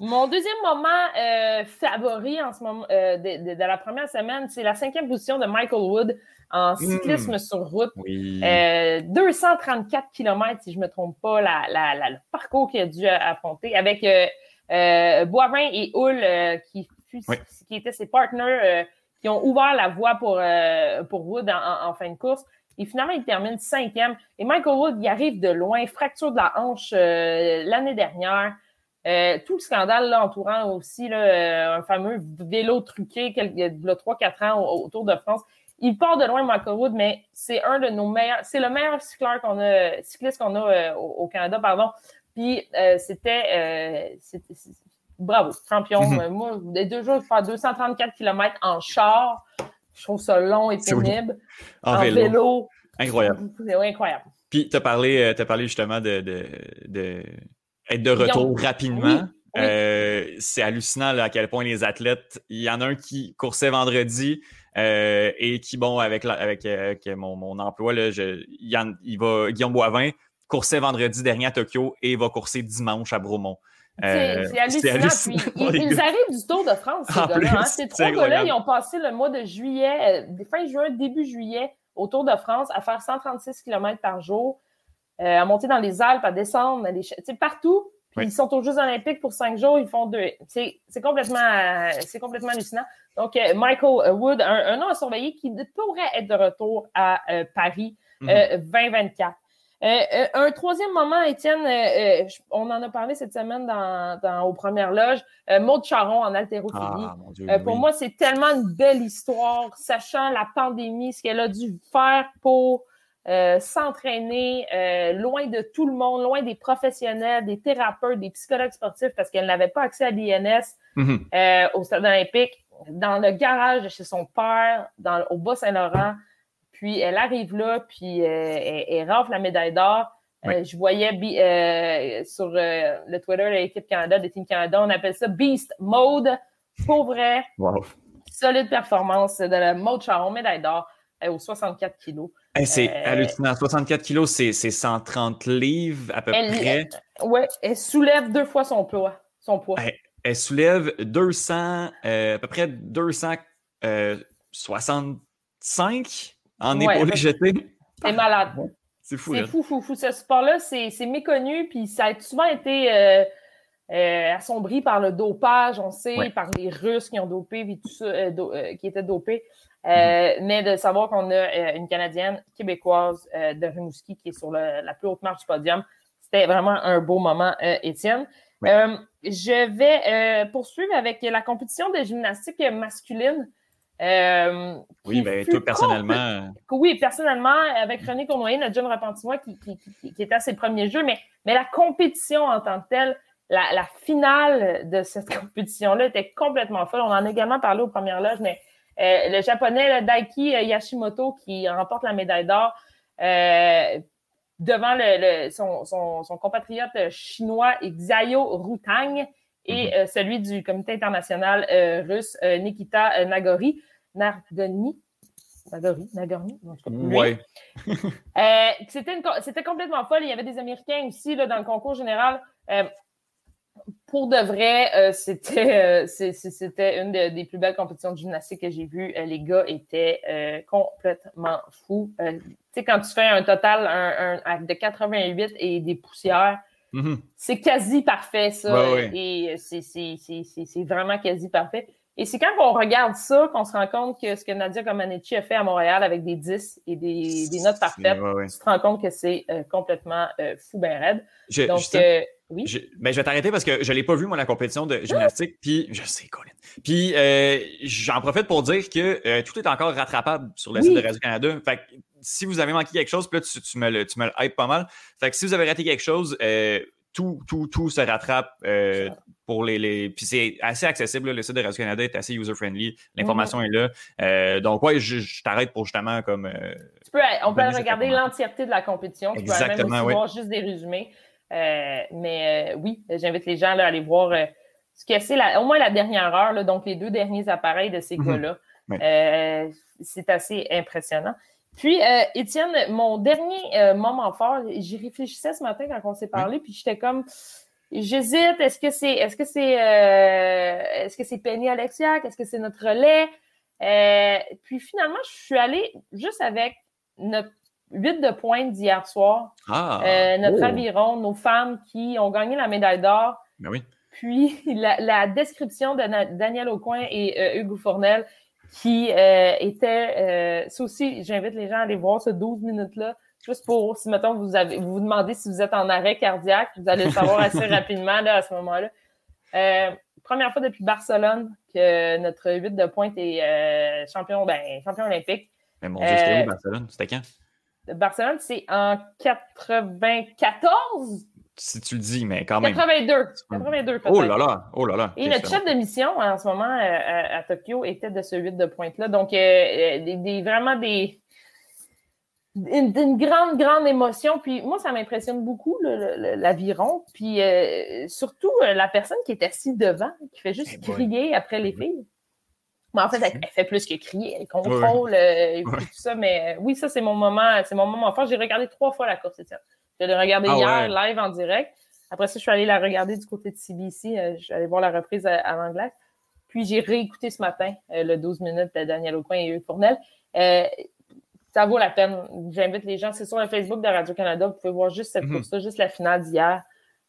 Mon deuxième moment euh, favori en ce moment euh, de, de- de la première semaine, c'est la cinquième position de Michael Wood en cyclisme Mm. sur route. Oui. Euh, 234 km, si je ne me trompe pas, la, la- la- le parcours qu'il a dû affronter avec Boivin et Hull, qui, Oui. qui étaient ses partenaires, qui ont ouvert la voie pour, euh, pour Wood en, fin de course. Et finalement, il termine cinquième. Et Michael Wood, il arrive de loin, fracture de la hanche euh, l'année dernière. Euh, tout le scandale entourant aussi un fameux vélo truqué il y a 3-4 ans au, Tour de France. Il part de loin, Michael Wood, mais c'est un de nos meilleurs, c'est le meilleur cycleur qu'on a, cycliste qu'on a au, au Canada, pardon. Puis c'était, bravo, champion. Mhm. Euh, Moi, les deux jours, faire 234 km en char, je trouve ça long et pénible. en, vélo. Incroyable. C'est incroyable. Puis, tu as parlé, euh, parlé justement de, de, de être de retour ont- rapidement. Oui, oui. Euh, c'est hallucinant là, à quel point les athlètes. Il y en a un qui coursait vendredi euh, et qui, bon, avec, la- avec, avec mon, mon emploi, là, je, il, y en- il va, Guillaume Boivin coursait vendredi dernier à Tokyo et va courser dimanche à Bromont. C'est Euh, c'est hallucinant. Puis, ils, arrivent du Tour de France, ces gars-là. hein. Ces trois gars-là, ils ont passé le mois de juillet, euh, fin juin, début juillet, au Tour de France, à faire 136 km par jour, euh, à monter dans les Alpes, à descendre, à partout. Puis Oui. ils sont aux Jeux Olympiques pour cinq jours, ils font deux. C'est complètement, euh, c'est complètement hallucinant. Donc, Michael Wood, un, un nom à surveiller qui pourrait être de retour à Paris Mhm. euh, 2024. Euh, euh, un troisième moment, Étienne, euh, on en a parlé cette semaine dans, dans- aux premières loges, Maud Charon en haltérophilie. Ah, Dieu. Pour oui. moi, c'est tellement une belle histoire, sachant la pandémie, ce qu'elle a dû faire pour euh, s'entraîner euh, loin de tout le monde, loin des professionnels, des thérapeutes, des psychologues sportifs, parce qu'elle n'avait pas accès à l'INS Mhm. euh, au stade olympique, dans le garage de chez son père, dans, au Bas-Saint-Laurent. Puis elle arrive là, puis euh, elle, elle rafle la médaille d'or. Euh, Oui. je voyais euh, sur le Twitter de l'équipe Canada, de Team Canada, on appelle ça Beast Mode. Pour vrai, Wow. solide performance de la Mode Charon, médaille d'or aux 64 kilos. Hey, c'est Euh, hallucinant. 64 kilos, c'est c'est 130 livres à peu Elle- près. Ouais, elle soulève deux fois son poids. Son poids. Elle soulève 200, euh, à peu près 265 en Ouais, épaulé jeté. C'est malade. C'est fou, C'est fou, fou, fou. Ce sport-là, c'est méconnu, puis ça a souvent été euh, euh, assombri par le dopage, on sait, Ouais. par les Russes qui ont dopé, puis tout ça, euh, do- qui étaient dopés. Mm-hmm. Mais de savoir qu'on a une Canadienne québécoise de Rimouski qui est sur le- la plus haute marche du podium, c'était vraiment un beau moment, Étienne. Ouais. Je vais poursuivre avec la compétition de gymnastique masculine. Euh, oui, fut toi, personnellement. Oui, personnellement, avec René Cournoyer, notre jeune repentinois qui, qui, qui, qui était à ses premiers jeux, mais, mais la compétition en tant que telle, la, la finale de cette compétition-là était complètement folle. On en a également parlé aux premières loges, mais euh, le japonais le Daiki Yashimoto qui remporte la médaille d'or euh, devant le, le, son, son, son, compatriote chinois Xiao Rutang et euh, celui du comité international euh, russe euh, Nikita Nagori. Nagoni. Nagori, Nagorny, Ouais. C'était complètement folle. Il y avait des Américains aussi là, dans le concours général. pour de vrai, c'était c'était une de, des plus belles compétitions de gymnastique que j'ai vues. les gars étaient complètement fous. tu sais, quand tu fais un total un, un, de 88 et des poussières, Mm -hmm. C'est quasi parfait, ça. Ouais, ouais. Et c'est vraiment quasi parfait. Et c'est quand on regarde ça qu'on se rend compte que ce que Nadia Comaneci a fait à Montréal avec des 10 et des, des notes parfaites, ouais, tu te rends compte que c'est euh, complètement euh, fou ben raide. Je, Donc, je, euh, oui. Je, ben, je vais t'arrêter parce que je l'ai pas vu, moi, la compétition de gymnastique. Puis, je sais, Colin. Puis, j'en profite pour dire que tout est encore rattrapable sur le Oui. site de Radio-Canada. Fait que si vous avez manqué quelque chose, puis là, tu, tu me le, tu me le hype pas mal. Fait que si vous avez raté quelque chose, euh, tout, tout, tout se rattrape euh, pour les, les... Puis c'est assez accessible, là. le site de Radio-Canada est assez user-friendly, l'information est là. Euh, donc ouais, je, je t'arrête pour justement comme... euh, Tu peux, on peut regarder l'entièreté de la compétition. Tu peux même Exactement, aussi voir juste des résumés. Mais oui, j'invite les gens là, à aller voir ce que c'est au moins la dernière heure, là, donc les deux derniers appareils de ces Mhm. gars-là. Ouais. Euh, c'est assez impressionnant. Puis, euh, Étienne, mon dernier euh, moment fort, j'y réfléchissais ce matin quand on s'est parlé, puis j'étais comme, j'hésite, est-ce que c'est, est-ce que c'est, euh, est-ce que c'est Penny Alexiak, est-ce que c'est notre relais? Puis finalement, je suis allée juste avec notre 8 de pointe d'hier soir, Ah! notre oh, aviron, nos femmes qui ont gagné la médaille d'or. ben oui. Puis la, la description de Na- Daniel Aucoin et euh, Hugo Fournel qui euh, était, euh, ça aussi, j'invite les gens à aller voir ce 12 minutes-là, juste pour, si mettons, vous avez, vous vous demandez si vous êtes en arrêt cardiaque, vous allez le savoir assez rapidement là, à ce moment-là. Euh, première fois depuis Barcelone que notre 8 de pointe est euh, champion, ben, champion olympique. Mais mon Dieu, c'était Euh, où, Barcelone? C'était quand? Barcelone, c'est en 94? Si tu le dis, mais quand même. 82. 82 peut-être. Oh là là! Oh là là! Et notre chef de mission en ce moment euh, à, à Tokyo était de ce 8 de pointe-là. Donc, euh, euh, des, des- vraiment des. Une, une grande, grande émotion. Puis moi, ça m'impressionne beaucoup, l'aviron. Puis euh, surtout, euh, la personne qui est assise devant, qui fait juste Eh crier après les Mhm. filles. Mais en fait, elle, elle fait plus que crier. Elle contrôle euh, et puis Ouais. tout ça. Mais euh, oui, ça, c'est mon moment, c'est mon moment fort. J'ai regardé trois fois la course, Étienne. Je l'ai regardé Ah hier, ouais. live en direct. Après ça, je suis allée la regarder du côté de CBC. euh, je suis allée voir la reprise à, à l'anglais. Puis j'ai réécouté ce matin euh, le 12 minutes de Daniel Aucoin et Hugues Fournel. Euh, ça vaut la peine. J'invite les gens. C'est sur le Facebook de Radio-Canada. Vous pouvez voir juste cette Mhm. course-là, juste la finale d'hier.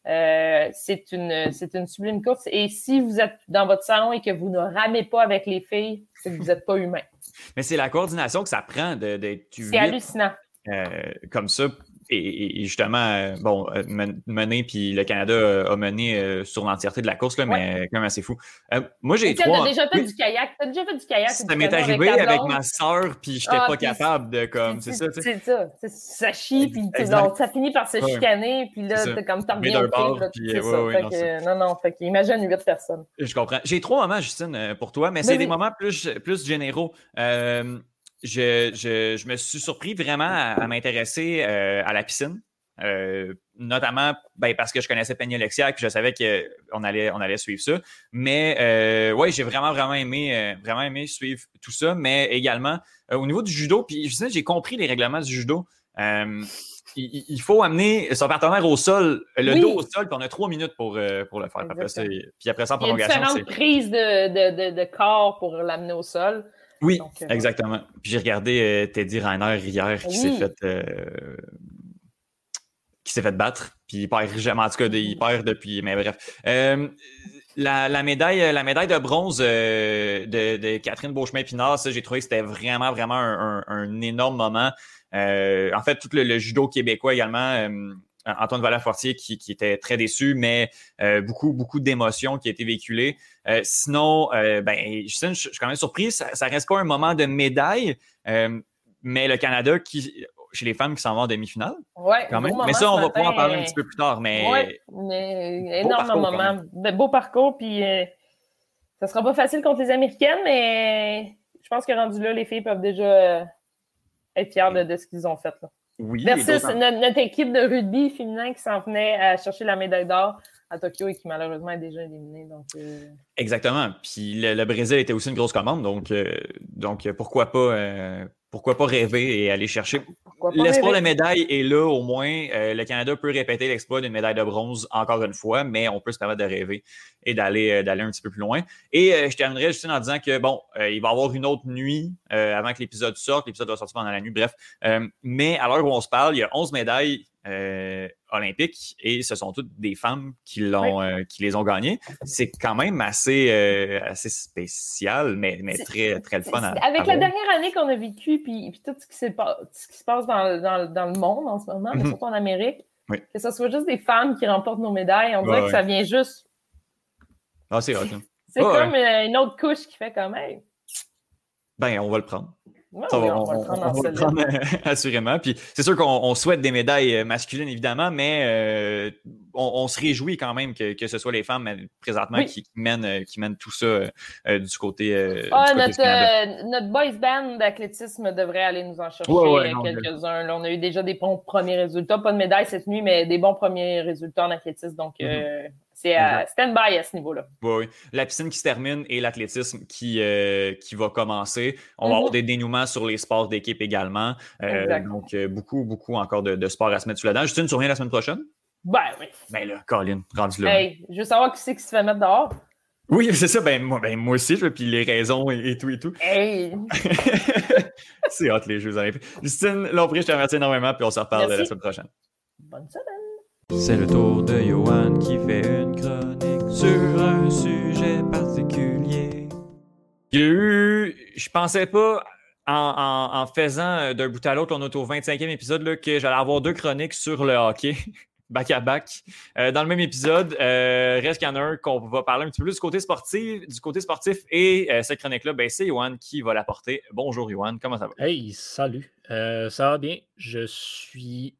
Euh, c'est une, c'est une sublime course. Et si vous êtes dans votre salon et que vous ne ramez pas avec les filles, c'est que vous n'êtes pas humain. Mais c'est la coordination que ça prend de- d'être C'est hallucinant. comme ça. Et, justement, euh, bon, euh, men- mener, puis le Canada euh, a mené sur l'entièreté de la course, là, mais quand même assez fou. Euh, moi, j'ai trois. t'as déjà fait oui, du kayak. T'as déjà fait du kayak. ça m'est arrivé avec, ma soeur, puis j'étais Ah, pas capable de, comme, c'est ça, tu sais. C'est ça. Ça chie, puis ça finit par se Ouais. chicaner, puis là, t'es comme t'en reviens au ouais, non, non, fait qu'imagine huit personnes. Je comprends. J'ai trois moments, Justine, pour toi, mais c'est des moments plus, plus généraux. Euh, je, je- je me suis surpris vraiment à, à m'intéresser euh, à la piscine. Euh, notamment ben, parce que je connaissais Penny Alexia et je savais qu'on allait, on allait suivre ça. Mais euh, ouais, j'ai vraiment, vraiment aimé, euh, vraiment aimé suivre tout ça. Mais également, euh, au niveau du judo, puis j'ai compris les règlements du judo. Euh, il, il faut amener son partenaire au sol, le Oui. dos au sol, puis on a trois minutes pour, euh, pour le faire. Après ça, Exactement. puis après ça, en Il y a prolongation, différentes prises de, de, de, de corps pour l'amener au sol. Oui, Donc, euh, exactement. Puis j'ai regardé euh, Teddy Reiner hier qui Oui. s'est fait euh, qui s'est fait battre. Puis il perd jamais, en tout cas, il perd depuis. Mais bref. Euh, la, la médaille, la médaille de bronze euh, de, de Catherine Beauchemin-Pinard, ça, j'ai trouvé que c'était vraiment, vraiment un, un- un énorme moment. Euh, en fait, tout le, le judo québécois également euh, Antoine Valère-Fortier qui, qui, était très déçu, mais beaucoup, beaucoup d'émotions qui a été véhiculées. sinon, ben, Justine, je, suis quand même surpris. Ça, ça reste pas un moment de médaille, mais le Canada qui chez les femmes qui s'en vont en demi-finale. Oui, Mais ça, on va pouvoir en parler un petit peu plus tard. Mais, ouais, mais énorme moment. Beau parcours, puis euh, ça sera pas facile contre les Américaines, mais je pense que rendu là, les filles peuvent déjà euh, être fières de, ce qu'ils ont fait. Là. Oui. Versus notre, équipe de rugby féminin qui s'en venait à chercher la médaille d'or à Tokyo et qui malheureusement est déjà éliminée. Donc, euh, Exactement. Puis le, Brésil était aussi une grosse commande, donc, donc pourquoi pas pourquoi pas rêver et aller chercher? L'espoir de médaille est là au moins. Euh, le Canada peut répéter l'exploit d'une médaille de bronze encore une fois, mais on peut se permettre de rêver et d'aller euh, d'aller un petit peu plus loin. Et euh, je terminerai juste en disant que bon, il va y avoir une autre nuit avant que l'épisode sorte. L'épisode va sortir pendant la nuit, bref. mais à l'heure où on se parle, il y a 11 médailles euh, olympiques et ce sont toutes des femmes qui, l'ont, euh, qui les ont gagnées. C'est quand même assez, euh, assez spécial, mais, mais très, très le fun. avec la dernière année qu'on a vécue, puis, puis tout ce qui, ce qui, se passe dans, dans, dans, le monde en ce moment, mais mhm. surtout en Amérique, que ce soit juste des femmes qui remportent nos médailles, on dirait que ça vient juste. Ah, c'est C'est comme une autre couche qui fait quand même. Ben, on va le prendre on, va le prendre, assurément. Puis c'est sûr qu'on souhaite des médailles euh, masculines, évidemment, mais euh, on, se réjouit quand même que, que, ce soit les femmes présentement qui, mènent, euh, qui mènent tout ça du côté. Ah, notre, notre, boys band d'athlétisme devrait aller nous en chercher quelques-uns. On a eu déjà des bons premiers résultats. Pas de médailles cette nuit, mais des bons premiers résultats en athlétisme. Donc, mm-hmm. C'est stand-by à ce niveau-là. Oui, La piscine qui se termine et l'athlétisme qui, euh, qui va commencer. On va avoir mhm. des dénouements sur les sports d'équipe également. Euh, donc, euh, beaucoup, beaucoup encore de, de sports à se mettre sous la dent. Justine, tu reviens la semaine prochaine? Ben oui. Ben là, Colin, rendu là. Hey, je veux savoir qui c'est qui se fait mettre dehors. Oui, c'est ça. Ben moi, ben, moi aussi, puis les raisons et, tout et tout. Hey! c'est hot, les Jeux olympiques. Justine Lompré, je te remercie énormément, puis on se reparle la semaine prochaine. Bonne semaine! C'est le tour de Johan qui fait une chronique sur un sujet particulier. Je pensais pas, en, faisant d'un bout à l'autre, on est au 25e épisode, là, que j'allais avoir deux chroniques sur le hockey. back à back. Euh, dans le même épisode, euh, reste qu'il y en a un qu'on va parler un petit peu plus du côté sportif, du côté sportif et euh, cette chronique-là, ben, c'est Yohan qui va l'apporter. Bonjour Yohan, comment ça va? Hey, salut. ça va bien. Je suis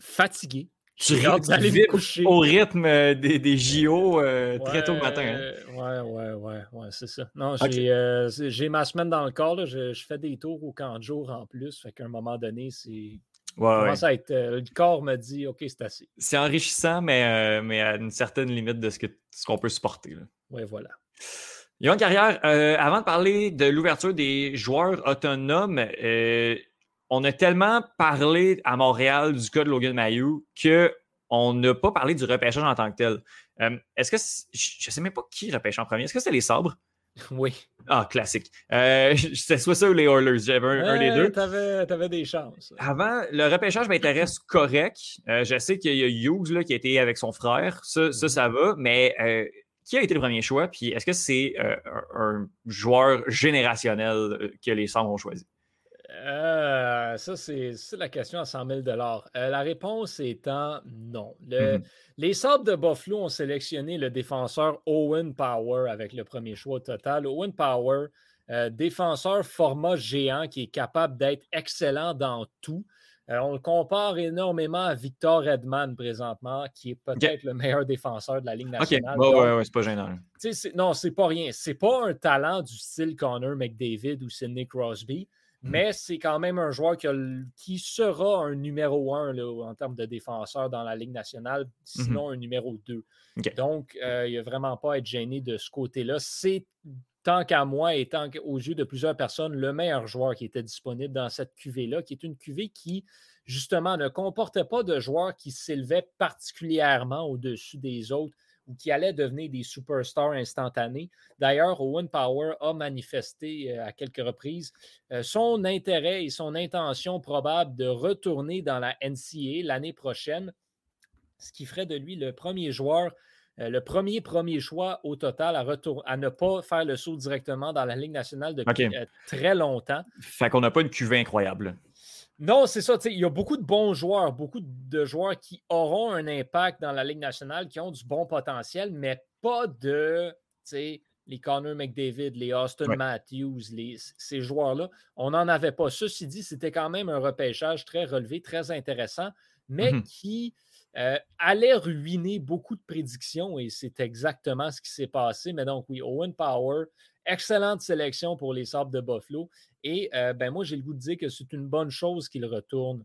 fatigué tu vite au rythme euh, des, des JO euh, très tôt le matin. Hein? Ouais, ouais, ouais, ouais, c'est ça. Non, euh, j'ai ma semaine dans le corps. Je, je, fais des tours au camp de jour en plus. Fait qu'à un moment donné, c'est. Ouais, à être, le corps me dit OK, c'est assez. C'est enrichissant, mais, mais à une certaine limite de ce qu'on ce peut supporter. Oui, voilà. Yohan Carrière, avant de parler de l'ouverture des joueurs autonomes, on a tellement parlé à Montréal du cas de Logan Mayou qu'on n'a pas parlé du repêchage en tant que tel. Euh, est-ce que je ne sais même pas qui repêche en premier? Est-ce que c'est les sabres? Oui. Ah, classique. Euh, c'était soit ça ou les Oilers. J'avais un, des deux. Tu avais, des chances. Avant, le repêchage m'intéresse correct. Euh, je sais qu'il y a Hughes là, qui a été avec son frère. Ça, ça, ça va. Mais qui a été le premier choix? Puis est-ce que c'est un, joueur générationnel que les sabres ont choisi? Euh, ça, c'est la question à 100 000 euh, La réponse étant non. Le, mm-hmm. Les Sabres de Buffalo ont sélectionné le défenseur Owen Power avec le premier choix total. Owen Power, euh, défenseur format géant qui est capable d'être excellent dans tout. on le compare énormément à Victor Edman présentement, qui est peut-être le meilleur défenseur de la Ligue nationale. OK, ouais, ouais, c'est pas gênant. Non, c'est pas rien. C'est pas un talent du style Connor McDavid ou Sidney Crosby. Mmh. Mais c'est quand même un joueur qui, sera un numéro un en termes de défenseur dans la Ligue nationale, sinon un numéro 2. Donc, euh, il n'y a vraiment pas à être gêné de ce côté-là. C'est, tant qu'à moi et tant qu'aux yeux de plusieurs personnes, le meilleur joueur qui était disponible dans cette cuvée-là, qui est une cuvée qui, justement, ne comportait pas de joueurs qui s'élevaient particulièrement au-dessus des autres ou qui allaient devenir des superstars instantanés. D'ailleurs, Owen Power a manifesté euh, à quelques reprises euh, son intérêt et son intention probable de retourner dans la NCA l'année prochaine, ce qui ferait de lui le premier joueur euh, le premier premier choix au total à, retour, à ne pas faire le saut directement dans la Ligue nationale depuis très longtemps. Fait qu'on n'a pas une cuvée incroyable. Non, c'est ça. Il y a beaucoup de bons joueurs, beaucoup de joueurs qui auront un impact dans la Ligue nationale, qui ont du bon potentiel, mais pas de les Connor McDavid, les Austin Matthews, les, ces joueurs-là. On n'en avait pas. Ceci dit, c'était quand même un repêchage très relevé, très intéressant, mais mmh qui euh, allait ruiner beaucoup de prédictions et c'est exactement ce qui s'est passé. Mais donc, oui, Owen Power, excellente sélection pour les Sabres de Buffalo. Et euh, ben moi, j'ai le goût de dire que c'est une bonne chose qu'il retourne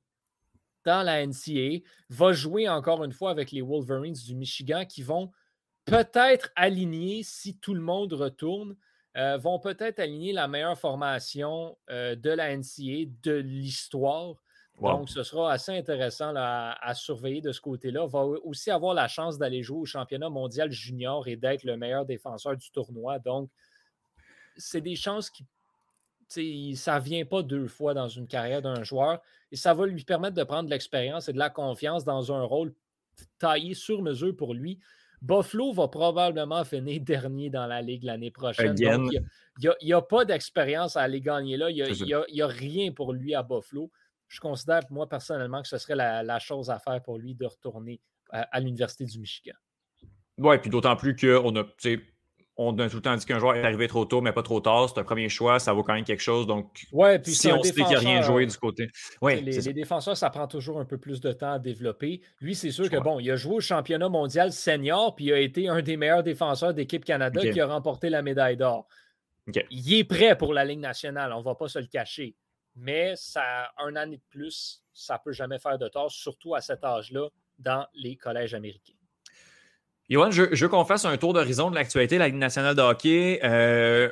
dans la NCA, va jouer encore une fois avec les Wolverines du Michigan qui vont peut-être aligner, si tout le monde retourne, euh, vont peut-être aligner la meilleure formation euh, de la NCA, de l'histoire. Donc, ce sera assez intéressant à, surveiller de ce côté-là. Va aussi avoir la chance d'aller jouer au championnat mondial junior et d'être le meilleur défenseur du tournoi. Donc, c'est des chances qui ça ne vient pas deux fois dans une carrière d'un joueur et ça va lui permettre de prendre de l'expérience et de la confiance dans un rôle taillé sur mesure pour lui. Buffalo va probablement finir dernier dans la Ligue l'année prochaine. il n'y a, pas d'expérience à aller gagner là. Il n'y a, rien pour lui à Buffalo. Je considère, moi, personnellement, que ce serait la, chose à faire pour lui de retourner à, à l'Université du Michigan. Oui, puis d'autant plus qu'on a on a tout le temps dit qu'un joueur est arrivé trop tôt, mais pas trop tard. C'est un premier choix, ça vaut quand même quelque chose. Donc, ouais, puis si on sait qu'il n'y a rien joué du côté. Ouais, les, défenseurs, ça prend toujours un peu plus de temps à développer. Lui, c'est sûr que bon, il a joué au championnat mondial senior, puis il a été un des meilleurs défenseurs d'équipe Canada qui a remporté la médaille d'or. Il est prêt pour la Ligue nationale, on ne va pas se le cacher. Mais ça, un an de plus, ça ne peut jamais faire de tort, surtout à cet âge-là, dans les collèges américains. Yoann, je, veux qu'on fasse un tour d'horizon de l'actualité de la Ligue nationale de hockey. Euh,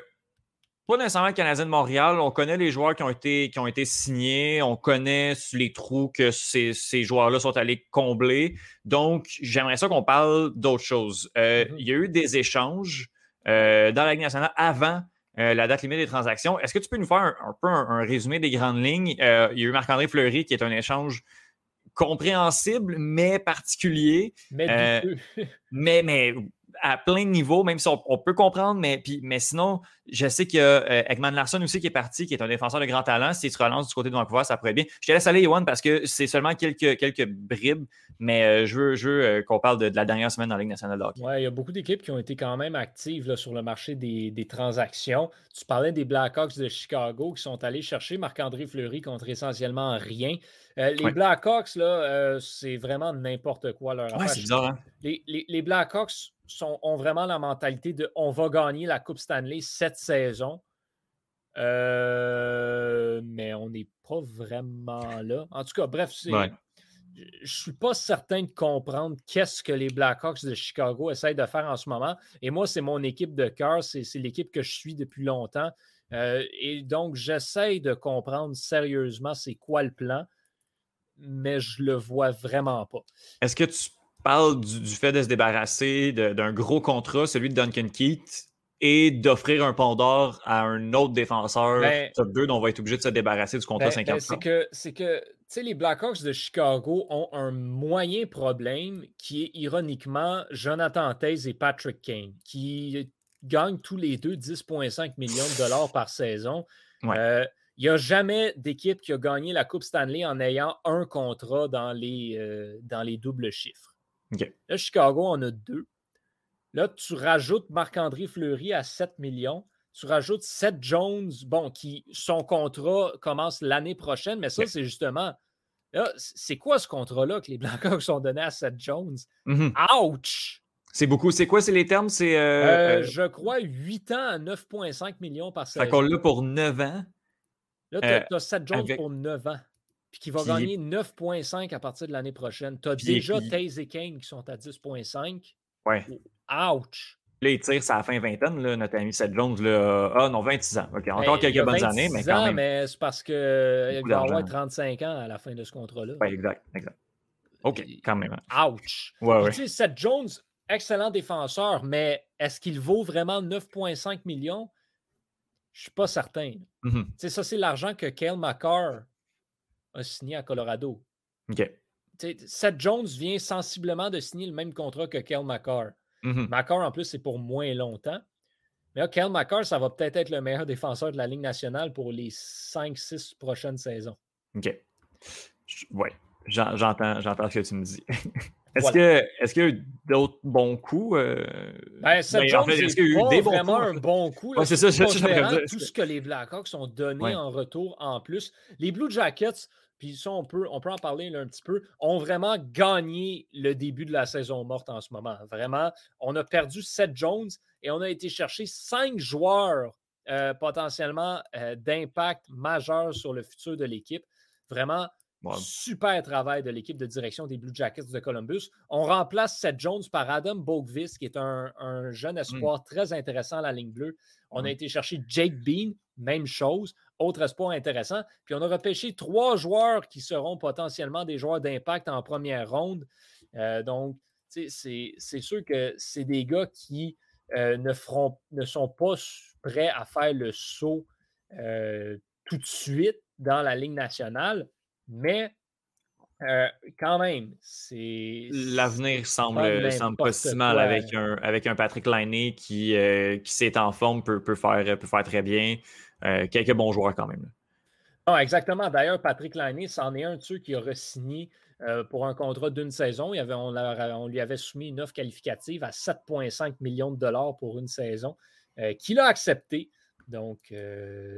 pas nécessairement le Canadien de Montréal. On connaît les joueurs qui ont été, qui ont été signés. On connaît les trous que ces, joueurs-là sont allés combler. Donc, j'aimerais ça qu'on parle d'autre chose. Euh, mm-hmm. Il y a eu des échanges euh, dans la Ligue nationale avant la date limite des transactions. Est-ce que tu peux nous faire un, peu un, résumé des grandes lignes? il y a eu Marc-André Fleury qui est un échange compréhensible, mais particulier. Mais, euh, mais, mais à plein de niveaux, même si on, peut comprendre, mais, puis, mais sinon, je sais qu'il y a euh, Ekman Larson aussi qui est parti, qui est un défenseur de grand talent. Si tu relances du côté de Vancouver, ça pourrait bien. Je te laisse aller, Yohan, parce que c'est seulement quelques, quelques bribes, mais euh, je veux, je veux qu'on parle de, la dernière semaine dans la Ligue nationale de hockey. Oui, il y a beaucoup d'équipes qui ont été quand même actives sur le marché des, des, transactions. Tu parlais des Blackhawks de Chicago qui sont allés chercher Marc-André Fleury contre essentiellement rien. Euh, les Blackhawks, là, euh, c'est vraiment n'importe quoi leur ouais, c'est bizarre, hein? les, les, les, Blackhawks sont, ont vraiment la mentalité de on va gagner la Coupe Stanley cette saison. Euh, mais on n'est pas vraiment là. En tout cas, bref, je ne suis pas certain de comprendre qu'est-ce que les Blackhawks de Chicago essayent de faire en ce moment. Et moi, c'est mon équipe de cœur, c'est l'équipe que je suis depuis longtemps. et donc, j'essaye de comprendre sérieusement c'est quoi le plan mais je le vois vraiment pas. Est-ce que tu parles du, fait de se débarrasser d'un gros contrat, celui de Duncan Keith, et d'offrir un pont d'or à un autre défenseur ben top 2 dont on va être obligé de se débarrasser du contrat 50 ben, ben, C'est que, c'est que les Blackhawks de Chicago ont un moyen problème qui est ironiquement Jonathan Taze et Patrick Kane, qui gagnent tous les deux 10,5 millions de dollars par saison. Euh, il n'y a jamais d'équipe qui a gagné la Coupe Stanley en ayant un contrat dans les, euh, dans les doubles chiffres. Là, Chicago en a deux. Là, tu rajoutes Marc-André Fleury à 7 millions. Tu rajoutes Seth Jones, bon, qui son contrat commence l'année prochaine, mais ça, c'est justement. c'est quoi ce contrat-là que les Blackhawks ont donné à Seth Jones? Mm-hmm. Ouch! C'est beaucoup. C'est quoi, c'est les termes? C'est. Euh, euh, je crois 8 ans à 9,5 millions par saison. Ça qu'on l'a pour 9 ans. Là, tu as, Seth Jones pour 9 ans, puis qui va gagner 9,5 à partir de l'année prochaine. Tu as déjà Taze et Kane qui sont à 10,5. Ouais. Ouch! Là, il tire sa fin vingtaine, là, notre ami Seth Jones. Là. Ah non, 26 ans. OK, encore ben, quelques bonnes années, mais quand même. mais c'est parce qu'il va avoir 35 ans à la fin de ce contrat-là. Oui, exact, exact. OK, quand même. Hein. Ouch! Ouais, ouais. Tu sais, Seth Jones, excellent défenseur, mais est-ce qu'il vaut vraiment 9,5 millions? Je ne suis pas certain. Mm-hmm. Ça, c'est l'argent que Kale McCarr a signé à Colorado. OK. Seth Jones vient sensiblement de signer le même contrat que Kale McCarr. Mm McCarr, en plus, c'est pour moins longtemps. Mais là, Kale McCarr, ça va peut-être être le meilleur défenseur de la Ligue nationale pour les 5-6 prochaines saisons. OK. J'entends, j'entends ce que tu me dis. Est-ce Voilà. que est-ce qu'il y a eu d'autres bons coups? euh, Ben, Seth ben, en Jones, fait, est-ce c'est qu'il y a eu pas des bons vraiment coups, en un bon coup. Ouais, c'est ça, c'est ça tout ce que les Blackhawks ont donné Ouais. en retour en plus. Les Blue Jackets, puis ça, on peut, on peut en parler là, un petit peu, ont vraiment gagné le début de la saison morte en ce moment. Vraiment, on a perdu Seth Jones et on a été chercher cinq joueurs euh, potentiellement euh, d'impact majeur sur le futur de l'équipe. Vraiment, Ouais. super travail de l'équipe de direction des Blue Jackets de Columbus. On remplace Seth Jones par Adam Bogvis, qui est un, un jeune espoir très intéressant à la ligne bleue. On a été chercher Jake Bean, même chose, autre espoir intéressant. Puis on a repêché trois joueurs qui seront potentiellement des joueurs d'impact en première ronde. Euh, donc, c'est sûr que c'est des gars qui euh, ne, feront, ne sont pas prêts à faire le saut euh, tout de suite dans la Ligue nationale, mais euh, quand même, c'est. L'avenir semble, semble pas n'importe si mal quoi. avec un, avec un Patrick Liney qui, euh, qui s'est en forme, peut, peut, faire, peut faire très bien. Euh, quelques bons joueurs quand même. Non, exactement. D'ailleurs, Patrick Lainé, c'en est un de ceux qui a re-signé pour un contrat d'une saison. Il avait, on, lui avait soumis une offre qualificative à 7,5 millions de dollars pour une saison, qu'il a accepté. Donc,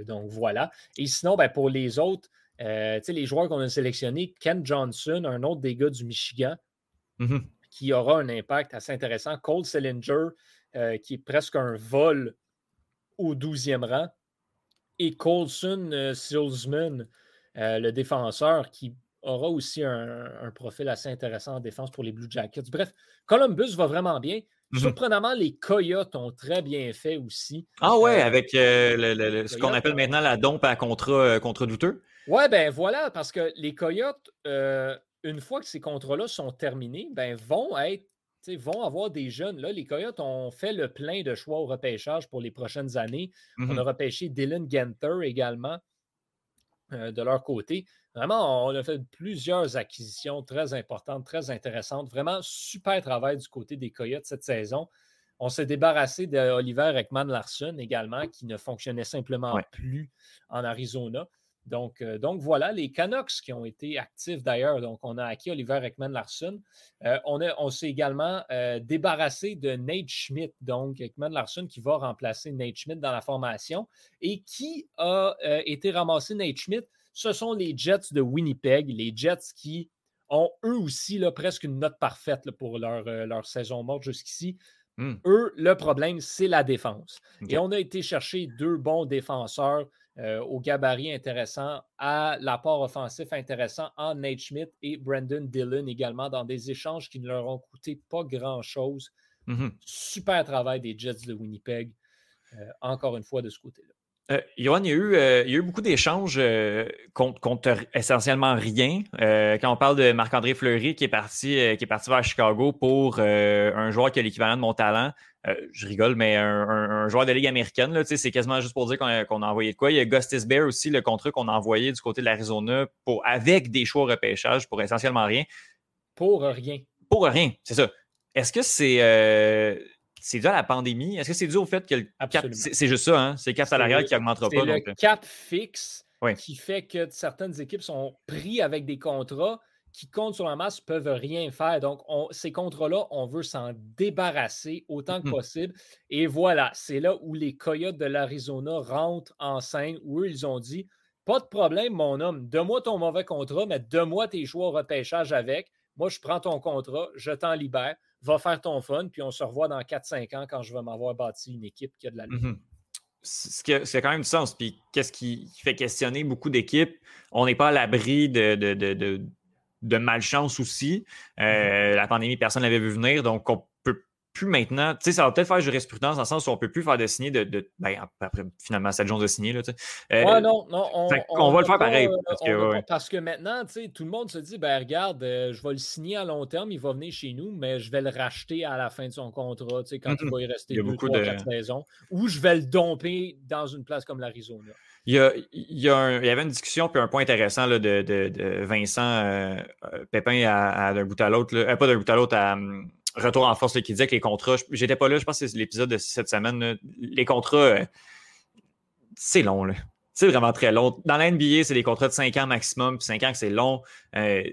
donc voilà. Et sinon, ben, pour les autres, euh, les joueurs qu'on a sélectionnés, Ken Johnson, un autre des gars du Michigan, Mhm. qui aura un impact assez intéressant. Cole Sillinger, euh, qui est presque un vol au 12e rang. Et Colson euh, Silsman, euh, le défenseur, qui aura aussi un, un profil assez intéressant en défense pour les Blue Jackets. Bref, Columbus va vraiment bien. Mhm. Surprenamment, les Coyotes ont très bien fait aussi. Ah ouais, Euh, avec le- le- le- ce qu'on appelle maintenant la dompe à contrat, contrat douteux. Ouais, ben voilà, parce que les Coyotes, euh, une fois que ces contrats-là sont terminés, ben vont être, tu sais, vont avoir des jeunes. Là, les Coyotes ont fait le plein de choix au repêchage pour les prochaines années. On a repêché Dylan Genter également euh, de leur côté. Vraiment, on a fait plusieurs acquisitions très importantes, très intéressantes. Vraiment, super travail du côté des Coyotes cette saison. On s'est débarrassé d'Oliver Ekman Larson également, qui ne fonctionnait simplement Ouais. plus en Arizona. Donc, euh, donc voilà, les Canucks qui ont été actifs d'ailleurs. Donc, on a acquis Oliver Ekman Larson. Euh, on s'est également euh, débarrassé de Nate Schmidt. Donc, Ekman Larson qui va remplacer Nate Schmidt dans la formation. Et qui a été ramassé Nate Schmidt? Ce sont les Jets de Winnipeg. Les Jets qui ont eux aussi là, presque une note parfaite là, pour leur, leur saison morte jusqu'ici. Hmm. Eux, le problème, c'est la défense. Et on a été chercher deux bons défenseurs euh, au gabarit intéressant, à l'apport offensif intéressant en Nate Schmidt et Brandon Dillon également dans des échanges qui ne leur ont coûté pas grand-chose. Mhm. Super travail des Jets de Winnipeg, euh, encore une fois de ce côté-là. Euh, Johan, il y, a eu, euh, il y a eu beaucoup d'échanges euh, contre, contre essentiellement rien. Euh, quand on parle de Marc-André Fleury qui est parti, qui est parti vers Chicago pour un joueur qui a l'équivalent de mon talent, je rigole, mais un, un- un joueur de Ligue américaine, c'est quasiment juste pour dire qu'on a, envoyé de quoi. Il y a Gustis Bear aussi, le contrat qu'on a envoyé du côté de l'Arizona pour, avec des choix au repêchage pour essentiellement rien. Pour rien. Pour rien, c'est ça. Est-ce que c'est c'est dû à la pandémie? Est-ce que c'est dû au fait que le cap, c'est juste ça, hein? C'est le cap salarial qui n'augmentera C'est pas. le donc, cap fixe Oui. qui fait que certaines équipes sont pris avec des contrats qui comptent sur la masse, peuvent rien faire. Donc, on- ces contrats-là, on veut s'en débarrasser autant que Mhm. possible. Et voilà, c'est là où les Coyotes de l'Arizona rentrent en scène, où eux, ils ont dit Pas de problème, mon homme, donne-moi ton mauvais contrat, mais donne-moi tes choix au repêchage avec. Moi, je prends ton contrat, je t'en libère, va faire ton fun, puis on se revoit dans 4-5 ans quand je vais m'avoir bâti une équipe qui a de la Mhm. Ce qui a, ce qui a quand même du sens. Puis qu'est-ce qui fait questionner beaucoup d'équipes? On n'est pas à l'abri de, de, de, de, de malchance aussi. Euh, La pandémie, personne ne l'avait vu venir. Donc, on plus maintenant. Tu sais, ça va peut-être faire jurisprudence dans le sens où on peut plus faire de signer de. de ben, après, finalement, Seth Jones a signé. Là, tu sais. Euh, Ouais, non, non. On, fait va le faire pas, pareil, euh, parce que, n'a ouais. pas- parce que maintenant, tu sais, tout le monde se dit, ben regarde, euh, je vais le signer à long terme, il va venir chez nous, mais je vais le racheter à la fin de son contrat, tu sais, quand il va y rester Il y a deux, beaucoup trois, de- quatre saisons, ou je vais le domper dans une place comme l'Arizona. Il y, a, il, y a un- il y avait une discussion puis un point intéressant là, de, de- de Vincent euh, Pépin à, à d'un bout à l'autre. pas d'un bout à l'autre, à hum, Retour en force, disait que les contrats. J'étais pas là, je pense que c'est l'épisode de cette semaine. les contrats, euh, c'est long. C'est vraiment très long. Dans la NBA, c'est des contrats de 5 ans maximum, puis 5 ans que c'est long. Euh,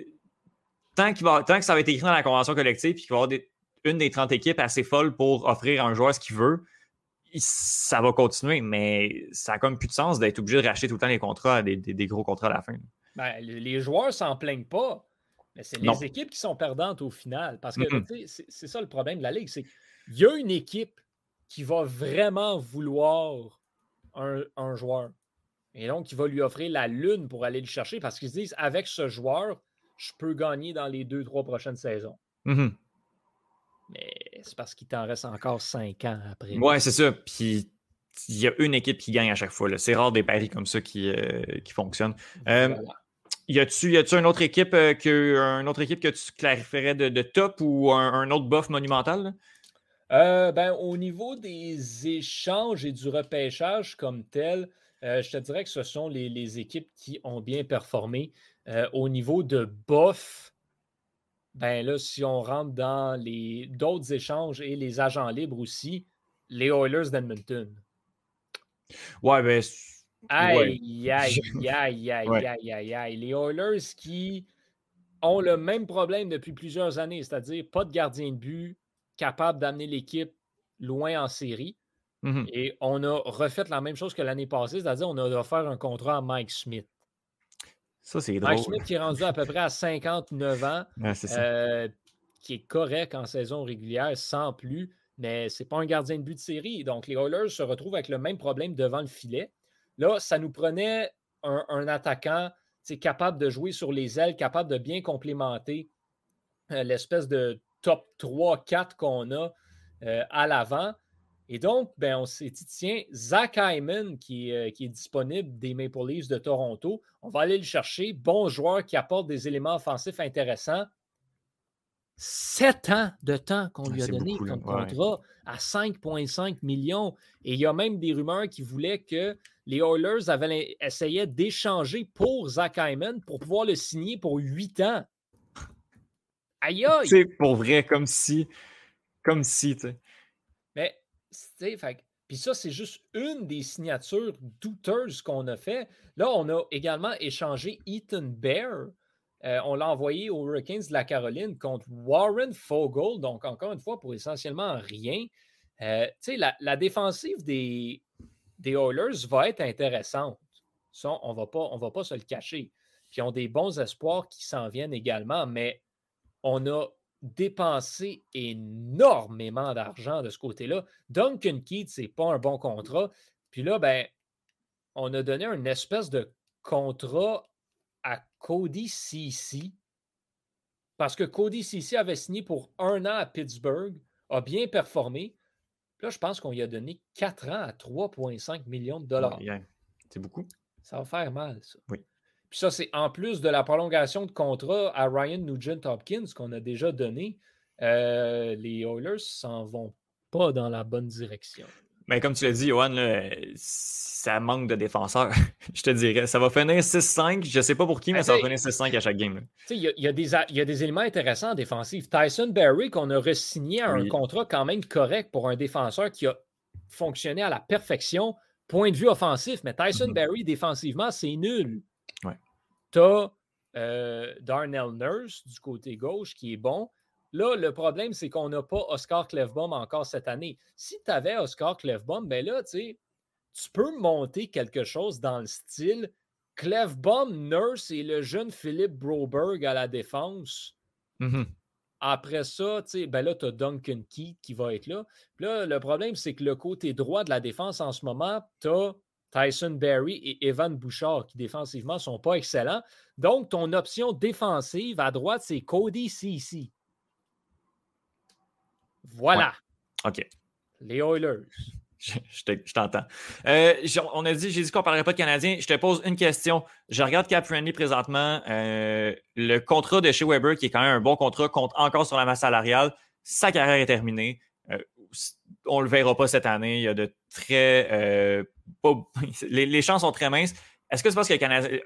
tant, que ça va être écrit dans la convention collective, puis qu'il va y avoir une des 30 équipes assez folles pour offrir à un joueur ce qu'il veut, ça va continuer, mais ça n'a comme plus de sens d'être obligé de racheter tout le temps les contrats, des, des- gros contrats à la fin. Ben, les joueurs s'en plaignent pas, mais c'est les équipes qui sont perdantes au final. Parce que c'est ça le problème de la Ligue, c'est qu'il y a une équipe qui va vraiment vouloir un, un joueur. Et donc, il va lui offrir la lune pour aller le chercher parce qu'ils se disent, avec ce joueur, je peux gagner dans les deux, trois prochaines saisons. Mhm. Mais c'est parce qu'il t'en reste encore cinq ans après. Ouais, c'est ça. Puis il y a une équipe qui gagne à chaque fois. C'est rare des paris comme ça qui, euh, qui fonctionnent. Euh, Voilà. Y a-tu une autre équipe euh, que une autre équipe que tu clarifierais de, de top ou un, un autre buff monumental? Euh, ben, au niveau des échanges et du repêchage comme tel, euh, je te dirais que ce sont les, les équipes qui ont bien performé. Au niveau de bof, ben là, si on rentre dans les d'autres échanges et les agents libres aussi, les Oilers d'Edmonton. Ouais, ben. Aïe, aïe, aïe, aïe, aïe, aïe, aïe. Les Oilers qui ont le même problème depuis plusieurs années, c'est-à-dire pas de gardien de but capable d'amener l'équipe loin en série. Mhm. Et on a refait la même chose que l'année passée, c'est-à-dire on a offert un contrat à Mike Smith. Ça, c'est Mike drôle. Smith qui est rendu à peu près à 59 ans, Ouais, euh, qui est correct en saison régulière, sans plus, mais c'est pas un gardien de but de série. Donc les Oilers se retrouvent avec le même problème devant le filet. Là, ça nous prenait un, attaquant capable de jouer sur les ailes, capable de bien complémenter euh, l'espèce de top 3-4 qu'on a euh, à l'avant. Et donc, ben, on s'est dit, tiens, Zach Hyman, qui, euh, qui est disponible des Maple Leafs de Toronto, on va aller le chercher. Bon joueur qui apporte des éléments offensifs intéressants. Sept ans de temps qu'on Ouais, lui a donné beaucoup, comme Ouais. contrat à 5,5 millions. Et il y a même des rumeurs qui voulaient que les Oilers avaient essayaient d'échanger pour Zach Hyman pour pouvoir le signer pour 8 ans. Aïe aïe! C'est pour vrai, comme si. Comme si, tu sais. Mais, tu sais, puis ça, c'est juste une des signatures douteuses qu'on a fait. Là, on a également échangé Ethan Bear. Euh, on l'a envoyé aux Hurricanes de la Caroline contre Warren Fogle. Donc, encore une fois, pour essentiellement rien. Euh, la, la défensive des, Oilers va être intéressante. Ça, on ne va, pas- se le cacher. Puis, ils ont des bons espoirs qui s'en viennent également, mais on a dépensé énormément d'argent de ce côté-là. Duncan Keith, c'est pas un bon contrat. Puis là, ben, on a donné une espèce de contrat Cody Ceci parce que Cody Ceci avait signé pour un an à Pittsburgh, a bien performé. Là, je pense qu'on lui a donné 4 ans à 3,5 millions de dollars. Ouais. C'est beaucoup. Ça va faire mal, ça. Oui. Puis ça, c'est en plus de la prolongation de contrat à Ryan Nugent Hopkins qu'on a déjà donné. euh, les Oilers s'en vont pas dans la bonne direction. Mais comme tu l'as dit, Johan, là, ça manque de défenseurs. je te dirais. Ça va finir 6-5. Je sais pas pour qui, mais Ben, ça va finir 6-5 à chaque game. Il y, a- y des a- il y a des éléments intéressants en défensive. Tyson Berry, qu'on a re-signé à un contrat quand même correct pour un défenseur qui a fonctionné à la perfection, point de vue offensif. Mais Tyson Mhm. Berry, défensivement, c'est nul. Ouais. Tu as Darnell Nurse du côté gauche qui est bon. Là, le problème, c'est qu'on n'a pas Oscar Clefbaum encore cette année. Si tu avais Oscar Clefbaum, ben là, tu sais, tu peux monter quelque chose dans le style Clefbaum, Nurse et le jeune Philippe Broberg à la défense. Mhm. Après ça, tu sais, ben là, tu as Duncan Keith qui va être là. Puis là, le problème, c'est que le côté droit de la défense en ce moment, tu as Tyson Berry et Evan Bouchard qui défensivement ne sont pas excellents. Donc, ton option défensive à droite, c'est Cody Ceci. Voilà, OK. les Oilers. Je, je te- je t'entends. Euh, on a dit, j'ai dit qu'on ne parlerait pas de Canadiens. Je te pose une question. Je regarde Cap Friendly présentement. euh, le contrat de chez Weber, qui est quand même un bon contrat, compte encore sur la masse salariale. Sa carrière est terminée. Euh, on ne le verra pas cette année. Il y a de très. pas- les, les chances sont très minces. Est-ce que c'est parce que le Canadien.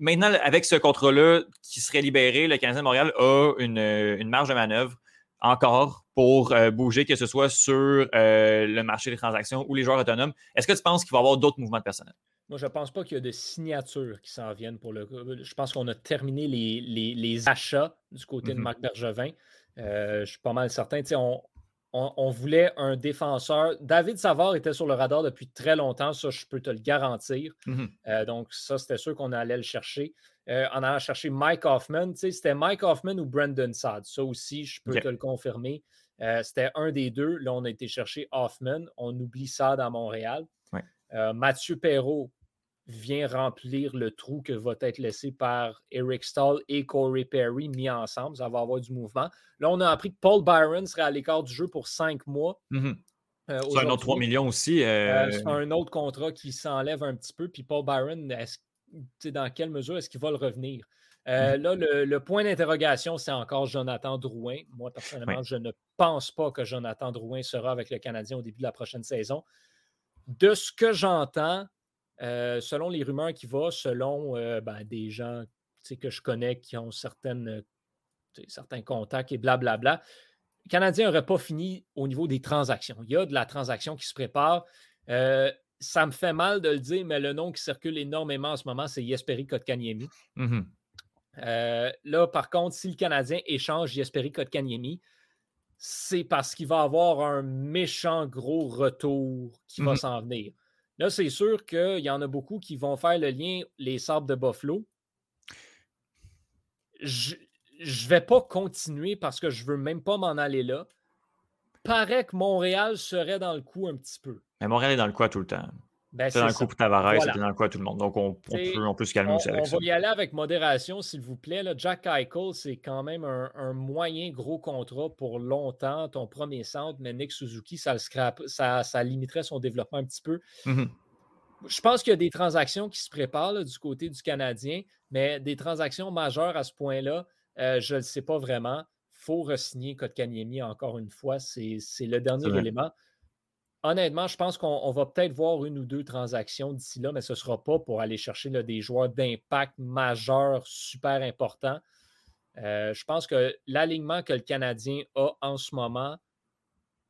Maintenant, avec ce contrat-là qui serait libéré, le Canadien de Montréal a une, une marge de manœuvre? Encore pour euh, bouger, que ce soit sur euh, le marché des transactions ou les joueurs autonomes. Est-ce que tu penses qu'il va y avoir d'autres mouvements de personnel? Moi, je pense pas qu'il y a de signatures qui s'en viennent pour le. Je pense qu'on a terminé les, les- les achats du côté de Mhm. Marc Bergevin. Euh, je suis pas mal certain. On, on- on voulait un défenseur. David Savard était sur le radar depuis très longtemps, ça, je peux te le garantir. Mhm. Donc, ça, c'était sûr qu'on allait le chercher. Euh, en allant chercher Mike Hoffman, c'était Mike Hoffman ou Brandon Saad. Ça aussi, je peux te le confirmer. Euh, c'était un des deux. Là, on a été chercher Hoffman. On oublie Saad à Montréal. Ouais. Euh, Mathieu Perrault vient remplir le trou que va être laissé par Eric Stahl et Corey Perry mis ensemble. Ça va avoir du mouvement. Là, on a appris que Paul Byron serait à l'écart du jeu pour cinq mois. Mhm. euh, C'est un autre aujourd'hui. 3 millions aussi. Euh, euh, c'est un autre contrat qui s'enlève un petit peu. Puis Paul Byron, est-ce- dans quelle mesure est-ce qu'il va le revenir? Euh, Mm-hmm. Là, le, le point d'interrogation, c'est encore Jonathan Drouin. Moi, personnellement, je ne pense pas que Jonathan Drouin sera avec le Canadien au début de la prochaine saison. De ce que j'entends, euh, selon les rumeurs qui vont, selon euh, ben, des gens que je connais qui ont certaines, certains contacts et blablabla, le Canadien n'aurait pas fini au niveau des transactions. Il y a de la transaction qui se prépare. Ça me fait mal de le dire, mais le nom qui circule énormément en ce moment, c'est Jesperi Kotkaniemi. mhm. Euh, là, par contre, si le Canadien échange Jesperi Kotkaniemi, c'est parce qu'il va avoir un méchant gros retour qui va Mhm. s'en venir. Là, c'est sûr qu'il y en a beaucoup qui vont faire le lien, les sables de Buffalo. Je ne vais pas continuer parce que je veux même pas m'en aller là. Paraît que Montréal serait dans le coup un petit peu. Mais Montréal est dans le quoi tout le temps. Ben, C'est dans le ça. coup pour Tavares, Voilà. c'était dans le quoi tout le monde. Donc, on, on peut, on peut se calmer On, aussi avec on ça. va y aller avec modération, s'il vous plaît. là. Jack Eichel, c'est quand même un, un moyen gros contrat pour longtemps, ton premier centre, mais Nick Suzuki, ça, le scrap, ça, ça limiterait son développement un petit peu. Mhm. Je pense qu'il y a des transactions qui se préparent là, du côté du Canadien, mais des transactions majeures à ce point-là, euh, je ne le sais pas vraiment. Il faut re-signer Kotkaniemi encore une fois. C'est le dernier élément. Honnêtement, je pense qu'on on va peut-être voir une ou deux transactions d'ici là, mais ce ne sera pas pour aller chercher là, des joueurs d'impact majeur super importants. Euh, je pense que l'alignement que le Canadien a en ce moment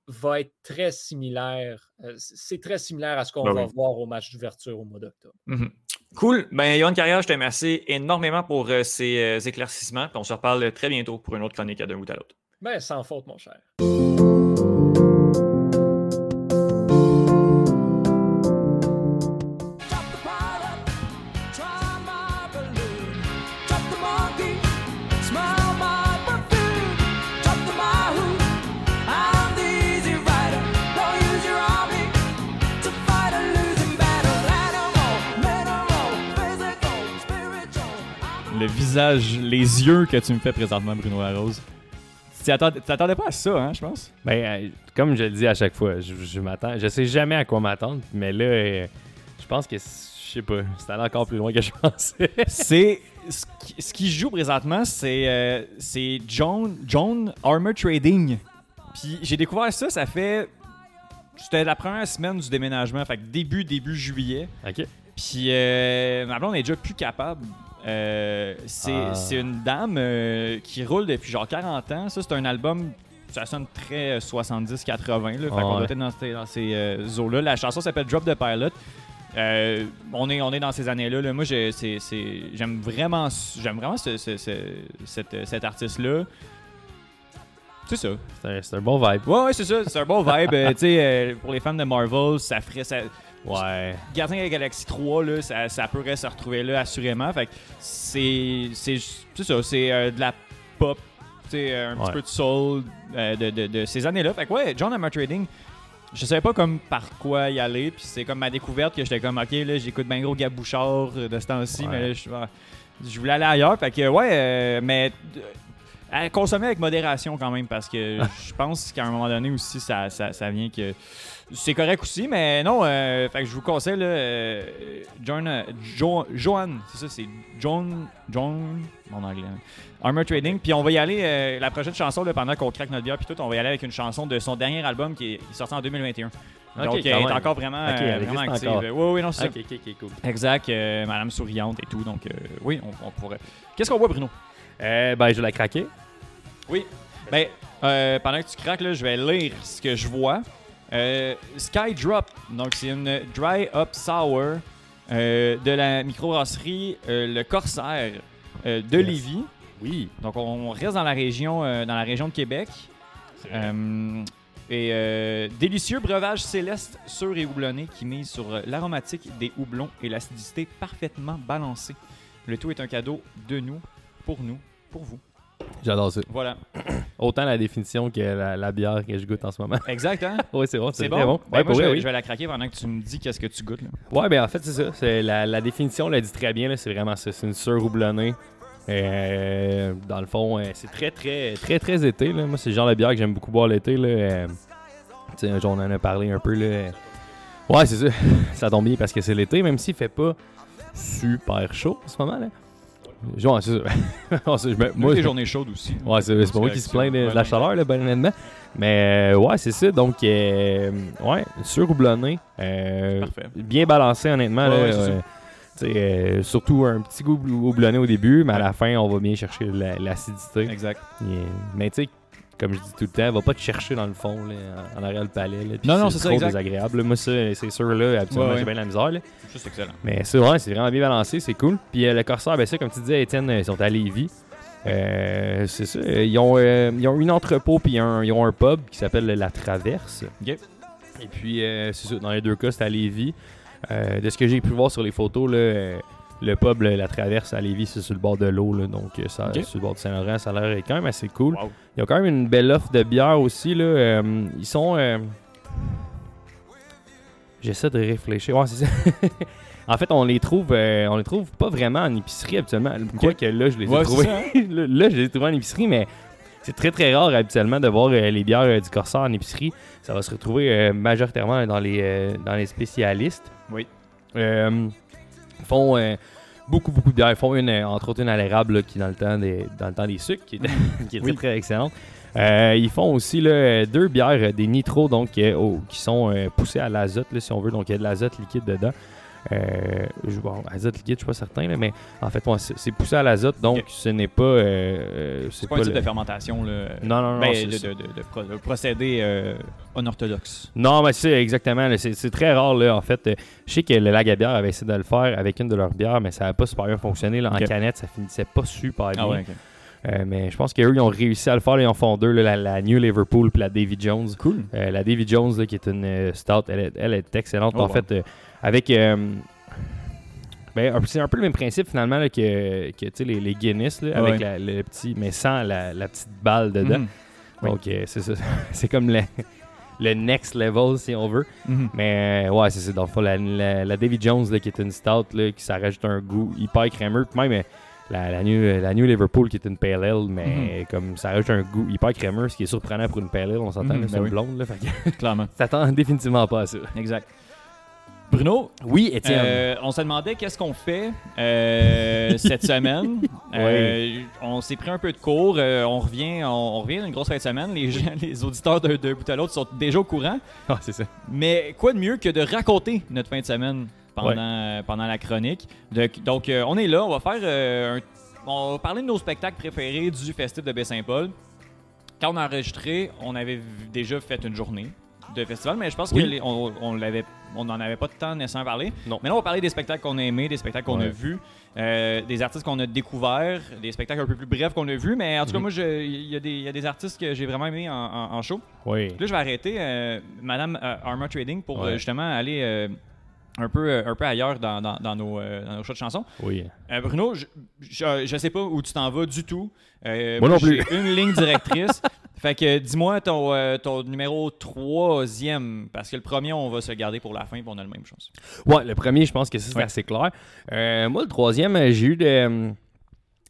va être très similaire. euh, c'est très similaire à ce qu'on Ben va oui. voir au match d'ouverture au mois d'octobre. Mhm. Cool. Ben, Yohan Carrière, je te remercie énormément pour euh, ces euh, éclaircissements. Puis on se reparle très bientôt pour une autre chronique à d'un bout à l'autre. Ben, sans faute, mon cher. Visage, les yeux que tu me fais présentement, Bruno Larose. Tu t'attendais pas à ça, hein, je pense? Ben, euh, comme je le dis à chaque fois, je, je m'attends. Je sais jamais à quoi m'attendre, mais là, euh, je pense que, je sais pas, c'est allé encore plus loin que je pensais. C'est. Ce qui, ce qui joue présentement, c'est euh, c'est John, John Armor Trading. Puis j'ai découvert ça, ça fait. C'était la première semaine du déménagement, fait que début, début juillet. ok. Puis euh, ma blonde est déjà plus capable. Euh, c'est Ah. c'est une dame euh, qui roule depuis genre 40 ans. Ça, c'est un album, ça sonne très euh, 70-80. là. Fait qu'on Ouais. doit être dans ces, dans ces euh, eaux-là. La chanson s'appelle Drop the Pilot. Euh, on, est, on est dans ces années-là. là. Moi, j'aime vraiment, j'aime vraiment ce- ce- cet artiste-là. C'est ça. C'est un, un bon vibe. Ouais, ouais, c'est ça. C'est un bon vibe. Euh, tu sais, euh, pour les fans de Marvel, ça ferait. Ça, Ouais. Gardien de la Galaxie 3, là, ça, ça pourrait se retrouver là, assurément. Fait que c'est. C'est ça, c'est euh, de la pop, sais, un petit peu de soul euh, de, de- de ces années-là. Fait que ouais, John Hammer Trading, je savais pas comme par quoi y aller. Puis c'est comme ma découverte que j'étais comme, ok, là, j'écoute bien gros Gabouchard euh, de ce temps-ci, Ouais. mais là, je, ah, je voulais aller ailleurs. Fait que ouais, euh, mais. euh, à consommer avec modération quand même parce que je pense qu'à un moment donné aussi ça, ça, ça vient que c'est correct aussi mais non euh, fait que je vous conseille là, euh, John euh, Jo- Johan c'est ça c'est John John mon anglais hein. Armor Trading puis on va y aller euh, la prochaine chanson là, pendant qu'on craque notre bière puis tout on va y aller avec une chanson de son dernier album qui est, qui est sorti en 2021 Ok, donc quand elle est même. encore vraiment, euh, elle active encore. oui oui non c'est cool. exact euh, Madame souriante et tout donc euh, oui on, on pourrait qu'est-ce qu'on voit Bruno? Euh, ben, je vais la craquer. Oui. Ben, euh, pendant que tu craques, là, je vais lire ce que je vois. Euh, Sky Drop, donc c'est une Dry Up Sour euh, de la microbrasserie euh, Le Corsaire euh, de Yes. Lévis. Oui. Donc, on reste dans la région, dans la région de Québec. Et délicieux breuvage céleste sûr et houblonné qui mise sur l'aromatique des houblons et l'acidité parfaitement balancée. Le tout est un cadeau de nous, pour nous, pour vous. J'adore ça. Voilà. Autant la définition que la, la bière que je goûte en ce moment. Exact, hein? oui, c'est bon. C'est bon? bon. Ben, Ouais, moi, pour je, vais, oui. je vais la craquer pendant que tu me dis qu'est-ce que tu goûtes. Là. Ouais, ben en fait, c'est ça. C'est la, la définition l'a dit très bien. là, C'est vraiment ça. C'est une sœur houblonnée. Euh, dans le fond, euh, c'est très, très, très, très été. Là. Moi, c'est le genre de bière que j'aime beaucoup boire l'été. Euh, tu sais, on en a parlé un peu. Là. Ouais, c'est ça. ça tombe bien parce que c'est l'été, même s'il fait pas super chaud en ce moment. Là. Genre, c'est Moi, des journées chaudes aussi. Ouais, c'est pas moi qui se plaint de, la chaleur, là, ben honnêtement. Mais euh, ouais, c'est ça. Donc, euh, ouais, sur-houblonné. euh, Parfait. bien balancé, honnêtement. Ouais, là, ouais, c'est ça. euh, euh, surtout un petit goût houblonné au début, mais à la fin, on va bien chercher la- l'acidité. Exact. Et- mais tu sais, comme je dis tout le temps, va pas te chercher dans le fond, là, en arrière le palais. là, Non, non, c'est ça, exact. désagréable. Moi, ça, c'est sûr, là, absolument, Ouais, ouais. j'ai bien de la misère. là. Ça, c'est excellent. Mais c'est vrai, c'est vraiment bien balancé, c'est cool. Puis euh, le Corsair, ben ça, comme tu disais, Étienne, ils sont à Lévis. Euh, c'est ça. euh, Ils ont, euh, ils ont une entrepôt puis un- ils ont un pub qui s'appelle La Traverse. Et puis, euh, c'est ça, dans les deux cas, c'est à Lévis. Euh, de ce que j'ai pu voir sur les photos, là, euh, le pub, là, La Traverse à Lévis, c'est sur le bord de l'eau. donc, euh, ça, sur le bord du Saint-Laurent, ça a l'air quand même assez cool. Wow. Ils ont quand même une belle offre de bière aussi. Là. euh, ils sont. euh, J'essaie de réfléchir. Ouais, c'est ça. en fait, on les trouve euh, on les trouve pas vraiment en épicerie habituellement. Quoique là, je les ai Ouais, trouvés. hein? là, là, je les ai trouvés en épicerie, mais c'est très très rare habituellement de voir euh, les bières euh, du Corsair en épicerie. Ça va se retrouver majoritairement dans les, dans les spécialistes. Oui. Euh, ils font euh, beaucoup beaucoup de bières. Ils font une, euh, entre autres une à l'érable là, qui est dans le temps des, dans le temps des sucres, qui est, qui est Oui. très très excellente. Euh, ils font aussi là, deux bières, euh, des nitros donc euh, qui sont euh, poussées à l'azote là, si on veut. Donc il y a de l'azote liquide dedans. Euh, je, bon, azote liquide, je suis pas certain, là, mais en fait, ouais, c'est poussé à l'azote, donc ce n'est pas. euh, euh, C'est pas un type le- de fermentation. Là. Non, non, non. Ben, c'est- de, de, de, pro- de procédé euh, unorthodoxe. Non, mais c'est exactement. C'est très rare, là, en fait. Euh, Je sais que le Lagabière avait essayé de le faire avec une de leurs bières, mais ça n'a pas super bien fonctionné. Là. En canette, ça finissait pas super bien. Ah ouais. Euh, mais je pense qu'eux, ils ont réussi à le faire. là, ils en font deux, là, la, la New Liverpool puis la Davy Jones. Cool. Euh, la Davy Jones, là, qui est une euh, stout, elle, est- elle est excellente. Oh, en wow. fait, avec. euh, ben, c'est un peu le même principe finalement là, que, que tu sais, les, les Guinness, là, avec ouais. la, le petit, mais sans la, la petite balle dedans. Oui. Donc, euh, c'est ça. c'est comme le, le next level, si on veut. Mhm. Mais euh, ouais, c'est ça. Dans le fond, la, la, Davy Jones, là, qui est une stout, là, qui ça rajoute un goût hyper crémeux. Puis même la, la, new, la New Liverpool, qui est une Pale Ale, mais comme ça rajoute un goût hyper crémeux, ce qui est surprenant pour une Pale Ale, on s'entend, Mhm, là, c'est ben une oui. blonde. Là, fait que Clairement. ça définitivement pas à ça. Exact. Bruno, Oui, Étienne. euh, on se demandait qu'est-ce qu'on fait euh, cette semaine. Euh, on s'est pris un peu de cours. euh, on revient, on, on revient d'une grosse fin de semaine. Les, gens, les auditeurs d'un bout à l'autre sont déjà au courant. Ah, c'est ça. Mais quoi de mieux que de raconter notre fin de semaine pendant, euh, pendant la chronique? De- donc, euh, on est là. On va faire euh, un- On va parler de nos spectacles préférés du Festif de Baie-Saint-Paul. Quand on a enregistré, on avait déjà fait une journée de festival, mais je pense Oui. qu'on on, l'avait- on n'en avait pas temps nécessairement à parler. Non. Mais là, on va parler des spectacles qu'on a aimés, des spectacles qu'on a vus, euh, des artistes qu'on a découverts, des spectacles un peu plus brefs qu'on a vus. Mais en tout cas, Mhm. moi, il y, a des- il y a des artistes que j'ai vraiment aimés en, en- en show. Oui. Là, je vais arrêter euh, Madame euh, Armor Trading pour Ouais. euh, justement aller un, peu, un peu ailleurs dans, dans- dans nos, dans nos choix de chansons. Oui. Euh, Bruno, je, je sais pas où tu t'en vas du tout. Euh, Moi non plus. J'ai une ligne directrice. fait que dis-moi ton, euh, ton numéro troisième, parce que le premier, on va se garder pour la fin, puis on a la même chose. Ouais, le premier, je pense que c'est Ouais. assez clair. Euh, moi, le troisième, euh, j'ai eu de.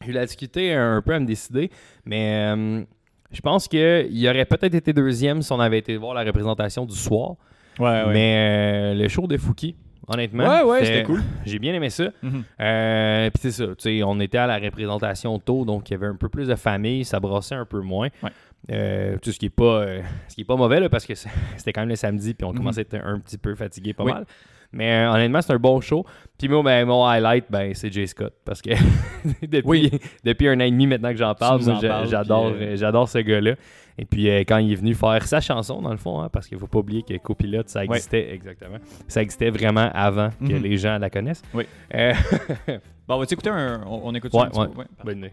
J'ai eu la difficulté un peu à me décider, mais euh, je pense qu'il aurait peut-être été deuxième si on avait été voir la représentation du soir. Ouais, Mais euh, le show de Fouki, honnêtement. Ouais, ouais, c'était cool. J'ai bien aimé ça. Mhm. Euh, Puis c'est ça, tu sais, on était à la représentation tôt, donc il y avait un peu plus de famille, ça brassait un peu moins. Ouais. Euh, tout ce qui est pas, euh, ce qui est pas mauvais là, parce que c'était quand même le samedi, puis on Mhm. commençait à être un petit peu fatigué, pas Oui. mal. Mais euh, honnêtement, c'est un bon show. Puis moi, ben, mon highlight, ben, c'est Jay Scott. Parce que depuis, depuis un an et demi maintenant que j'en parle, j'adore j'adore ce gars-là. Et puis, euh, quand il est venu faire sa chanson, dans le fond, hein, parce qu'il faut pas oublier que Copilote, ça existait, exactement. Ça existait vraiment avant que Mhm. les gens la connaissent. Oui. Euh, Bon, on va écouter un. On, on écoute Ouais, ça un petit ouais. peu, ouais.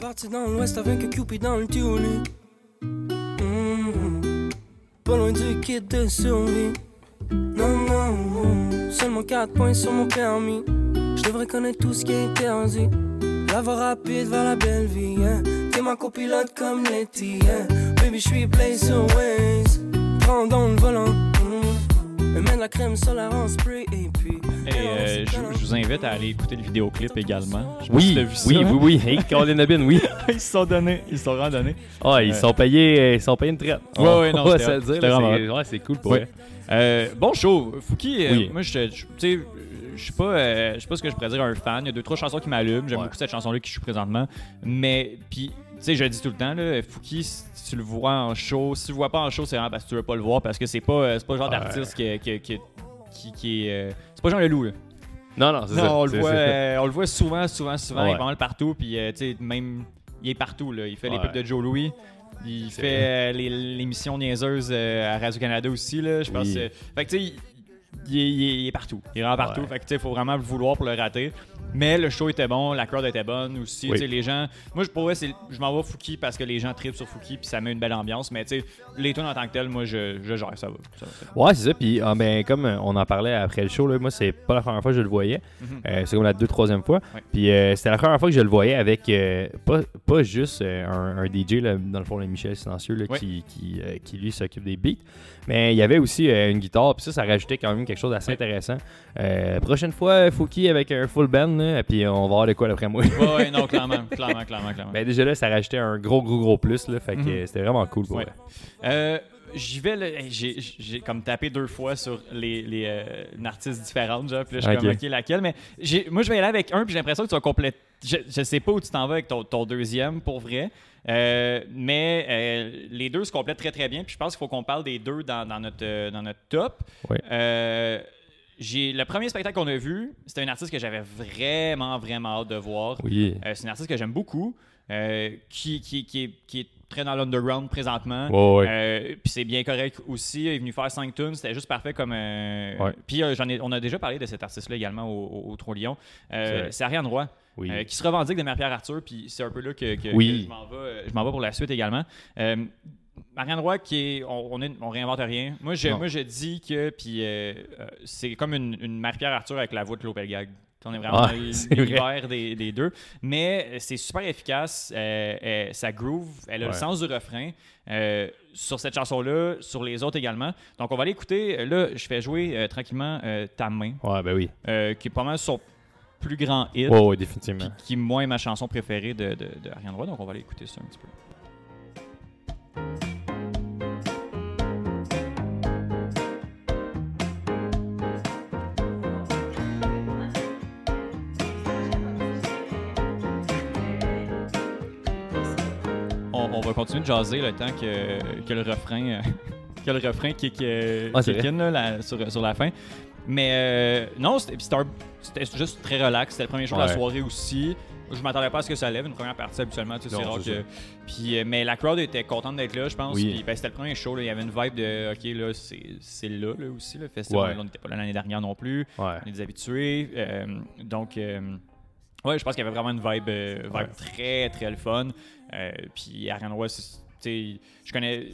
Parti dans l'ouest avec un Cupid dans le tunnel. Mhm. Pas loin du kit de survie. Non, non, non. Seulement 4 points sur mon permis. Je devrais connaître tout ce qui est interdit. La voie rapide vers la belle vie. Hein. T'es ma copilote comme Letty. Hein. Baby, je suis Waze. Prends dans le volant. Me mets la crème solaire en spray. Et puis. Et euh, je, je vous invite à aller écouter le vidéoclip également. Je Oui, vu ça, oui, hein? oui, oui. Hey, Colin Nabin, oui. ils se sont donnés. Ils se sont randonnés. Ah, ils Euh, sont payés, ils sont payés une traite. Ouais, ouais, non, le hot. dire. Là, c'est- Ouais, cool pour Ouais. Euh, bon show. Fouki, euh, Oui. moi, je, je- tu sais, je suis pas, euh, je sais pas ce que je pourrais dire un fan. Il y a deux, trois chansons qui m'allument. J'aime Ouais. beaucoup cette chanson-là qui joue présentement. Mais, puis, tu sais, je le dis tout le temps, là, Fouki, si tu le vois en show, si tu le vois pas en show, c'est vraiment parce que tu veux pas le voir, parce que c'est pas, euh, c'est pas le genre Ouais. d'artiste qui, qui, qui, qui, qui est. euh, pas Jean Leloup, là. Non, non, c'est ça. On le, voit, euh, on le voit souvent, souvent, souvent. Il Ouais. est pas mal partout. Puis, euh, tu sais, même, il est partout. Là. Il fait les Ouais. pubs de Joe Louis. Il fait euh, les- l'émission niaiseuse euh, à Radio-Canada aussi. Là, je pense. Oui. euh, fait que, tu sais, il, est, il est- il est partout. Il est vraiment partout. Ouais. Fait que, tu sais, il faut vraiment le vouloir pour le rater. Mais le show était bon, la crowd était bonne aussi. Oui. Les gens. Moi, je pourrais, je m'en vais Fouki parce que les gens tripent sur Fouki. Puis ça met une belle ambiance. Mais, tu sais, les tunes en tant que tel, moi, je, je gère. Ça va. Ça va, ça va. Ouais, c'est ça. Puis, ah, ben, comme on en parlait après le show, là, moi, c'est pas la première fois que je le voyais. Mhm. Euh, c'est comme la deux, troisième fois. Ouais. Puis, euh, c'était la première fois que je le voyais avec euh, pas, pas juste un, un DJ, là, dans le fond, le Michel Silencieux, là, Ouais. qui, qui, qui, lui s'occupe des beats. Mais il y avait aussi une guitare. Puis ça, ça rajoutait quand même quelque chose d'assez intéressant. Euh, prochaine fois, Fouki avec un full band. là, puis, on va voir de quoi d'après moi. Ouais, ouais, non, clairement. clairement, clairement, clairement. ben, déjà là, ça rajoutait un gros, gros, gros plus. Là, fait que Mhm. euh, c'était vraiment cool pour Ouais. Euh, J'y vais, j'ai comme tapé deux fois sur les, les euh, artiste différente, genre, puis là, je suis Ok. comme, ok, laquelle, mais moi, je vais y aller avec un, puis j'ai l'impression que tu vas compléter. Je, je sais pas où tu t'en vas avec ton, ton deuxième, pour vrai, Euh, mais euh, les deux se complètent très, très bien, puis je pense qu'il faut qu'on parle des deux dans, dans notre, euh, dans notre top. Euh, j'ai le premier spectacle qu'on a vu, c'était un artiste que j'avais vraiment, vraiment hâte de voir. Oui. C'est une artiste que j'aime beaucoup, qui, qui, qui, est, qui est très dans l'underground présentement. Ouais, ouais. Euh, puis c'est bien correct aussi. Il est venu faire 5 tunes. C'était juste parfait comme. euh, Ouais. Puis euh, j'en ai, on a déjà parlé de cet artiste-là également au, au, Trou-Lion. C'est Euh, c'est Ariane Roy, oui. qui se revendique de Mère-Pierre Arthur. Puis c'est un peu là que, que- Oui. que je m'en vais, pour la suite également. Marianne Roy, qui est, on, on, est- on réinvente rien. Moi, je, moi, je dis que puis euh, c'est comme une, une Marie-Pierre Arthur avec la voix de Claude Pelgag. On est vraiment Ah, vrai. des, des deux. Mais euh, c'est super efficace. euh, euh, ça groove. Elle a le sens du refrain. euh, sur cette chanson-là, sur les autres également. Donc, on va aller écouter. Là, je fais jouer tranquillement Ta main, Ouais, ben oui. qui est pas mal son plus grand hit. Ouais, ouais, définitivement. puis qui, moi, est ma chanson préférée de, de, de Ariane Roy. Donc, on va aller écouter ça un petit peu. Va continuer de jaser le temps que, que le refrain euh, que le refrain kick, euh, Ah, c'est kick in, là, la- sur, sur la fin. Mais euh, non, c'était juste très relax. C'était le premier jour de la soirée aussi. Je m'attendais pas à ce que ça lève. Une première partie, habituellement, tu sais, c'est rare que. Puis, euh, mais la crowd était contente d'être là, je pense. Oui. Puis, ben, c'était le premier show. là. Il y avait une vibe de OK, là, c'est là, là aussi. Le festival. Ouais. On n'était pas là l'année dernière non plus. Ouais. On est des habitués. Euh, donc, euh, ouais, je pense qu'il y avait vraiment une vibe, euh, vibe Ouais. très, très le fun. Euh, puis Ariane sais, je connais.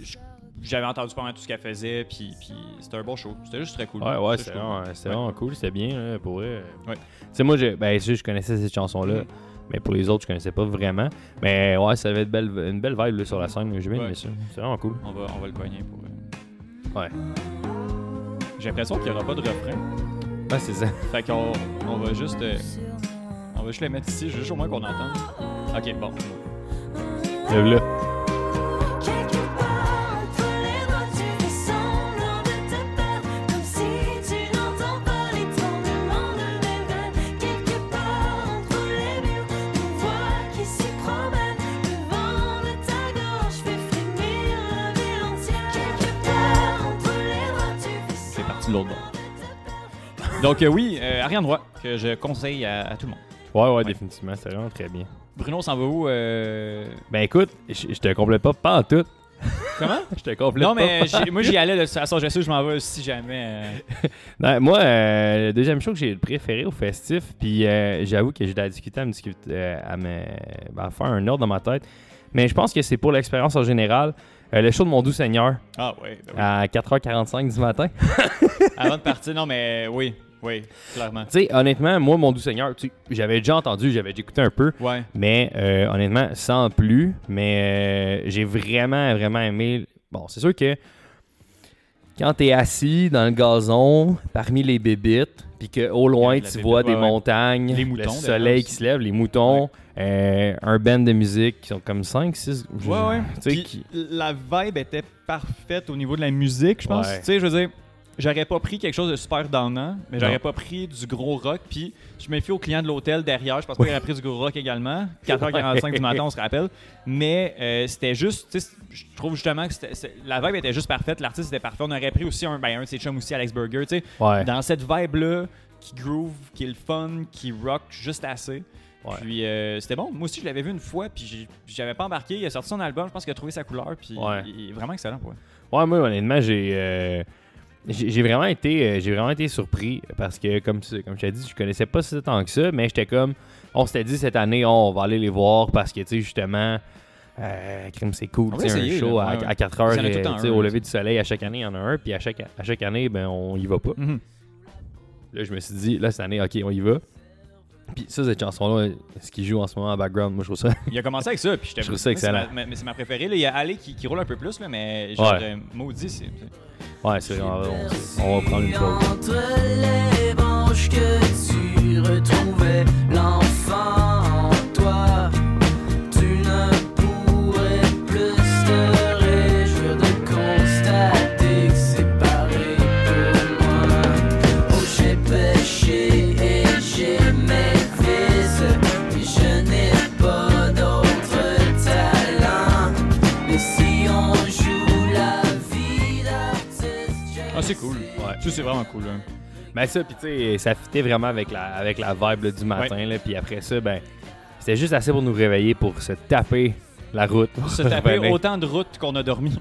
J'avais entendu pas mal tout ce qu'elle faisait, puis, puis c'était un bon show. C'était juste très cool. Ouais, ouais, C'était cool. vraiment, c'était Ouais. vraiment cool, c'était bien, là, pour vrai. Ouais. Tu sais, moi, je, ben, sûr, je connaissais cette chanson-là, Mhm. mais pour les autres, je connaissais pas vraiment. Mais ouais, ça avait une belle, une belle vibe là, sur la scène, j'ai bien aimé ça. C'est vraiment cool. On va, on va le cogner pour. euh, Ouais. J'ai l'impression qu'il n'y aura pas de refrain. Ouais, c'est ça. Fait qu'on on va juste. euh, on va juste le mettre ici, juste au moins qu'on entende. Ok, bon. Les les les les C'est parti de l'autre bord. Donc, euh, oui, euh, Ariane Roy, que je conseille à, à tout le monde. Ouais, ouais, Ouais. définitivement, c'était vraiment très bien. Bruno s'en va où euh, Ben écoute, je te complète pas, pas en tout. Comment? Je te complète Non, pas. mais j'ai- moi, j'y allais de toute façon. Je sais je m'en vais si jamais. euh, moi, euh, le deuxième show que j'ai préféré au festif, puis euh, j'avoue que j'ai de la difficulté à me, discuter, à, me ben, à faire un ordre dans ma tête. Mais je pense que c'est pour l'expérience en général. Euh, le show de Mon Doux Seigneur Ah, ouais. ben oui. à 4h45 du matin. Avant de partir, non, mais oui. Oui, clairement. Tu sais, honnêtement, moi, Mon Doux Seigneur, j'avais déjà entendu, j'avais déjà écouté un peu. Ouais. Mais euh, honnêtement, sans plus. Mais euh, j'ai vraiment, vraiment aimé. Bon, c'est sûr que quand t'es assis dans le gazon, parmi les bébites, puis qu'au loin, tu bébite, vois des ouais. montagnes, Les le soleil qui se lève, les moutons, euh, un band de musique qui sont comme 5, 6. Ouais, ouais. Qui- la vibe était parfaite au niveau de la musique, je pense. Tu sais, je veux dire, j'aurais pas pris quelque chose de super downant, mais j'aurais pas pris du gros rock. Puis je me fie au client de l'hôtel derrière. Je pense pas qu'il aurait pris du gros rock également. 4h45 du matin, on se rappelle. Mais euh, c'était juste, tu sais, je trouve justement que la vibe était juste parfaite. L'artiste était parfait. On aurait pris aussi un, ben, un de ses chums aussi, Alex Burger, tu sais. ouais. Dans cette vibe-là, qui groove, qui est le fun, qui rock juste assez. Ouais. Puis euh, c'était bon. Moi aussi, je l'avais vu une fois, puis j'avais pas embarqué. Il a sorti son album, je pense qu'il a trouvé sa couleur, puis Ouais. il est vraiment excellent. Ouais. Ouais, moi, honnêtement, j'ai. euh, j'ai vraiment été euh, j'ai vraiment été surpris parce que comme tu- comme je t'ai dit je connaissais pas ça tant que ça mais j'étais comme on s'était dit cette année on va aller les voir parce que tu sais justement euh, crime c'est cool tu un show là. à, Ouais, ouais. à 4 heures euh, un, au lever du soleil à chaque année il y en a un puis à chaque à chaque année ben on y va pas Mhm. là je me suis dit là cette année ok on y va puis ça cette chanson là ce qui joue en ce moment en background moi je trouve ça Il a commencé avec ça, puis j'étais Je trouve ça excellent. ma- ma- Mais c'est ma préférée. Là. Il y a Ali qui, qui roule un peu plus, là, mais genre, Ouais. euh, maudit, c'est. ouais c'est on, on- on va prendre une pause Entre les branches que tu retrouvais l'enfant c'est cool. Ouais. Ça, c'est vraiment cool. hein. Ben ça, puis tu sais, ça fitait vraiment avec la, avec la vibe là, du matin. Là, puis après ça, ben, c'était juste assez pour nous réveiller pour se taper la route. Se taper Revenir. autant de routes qu'on a dormi.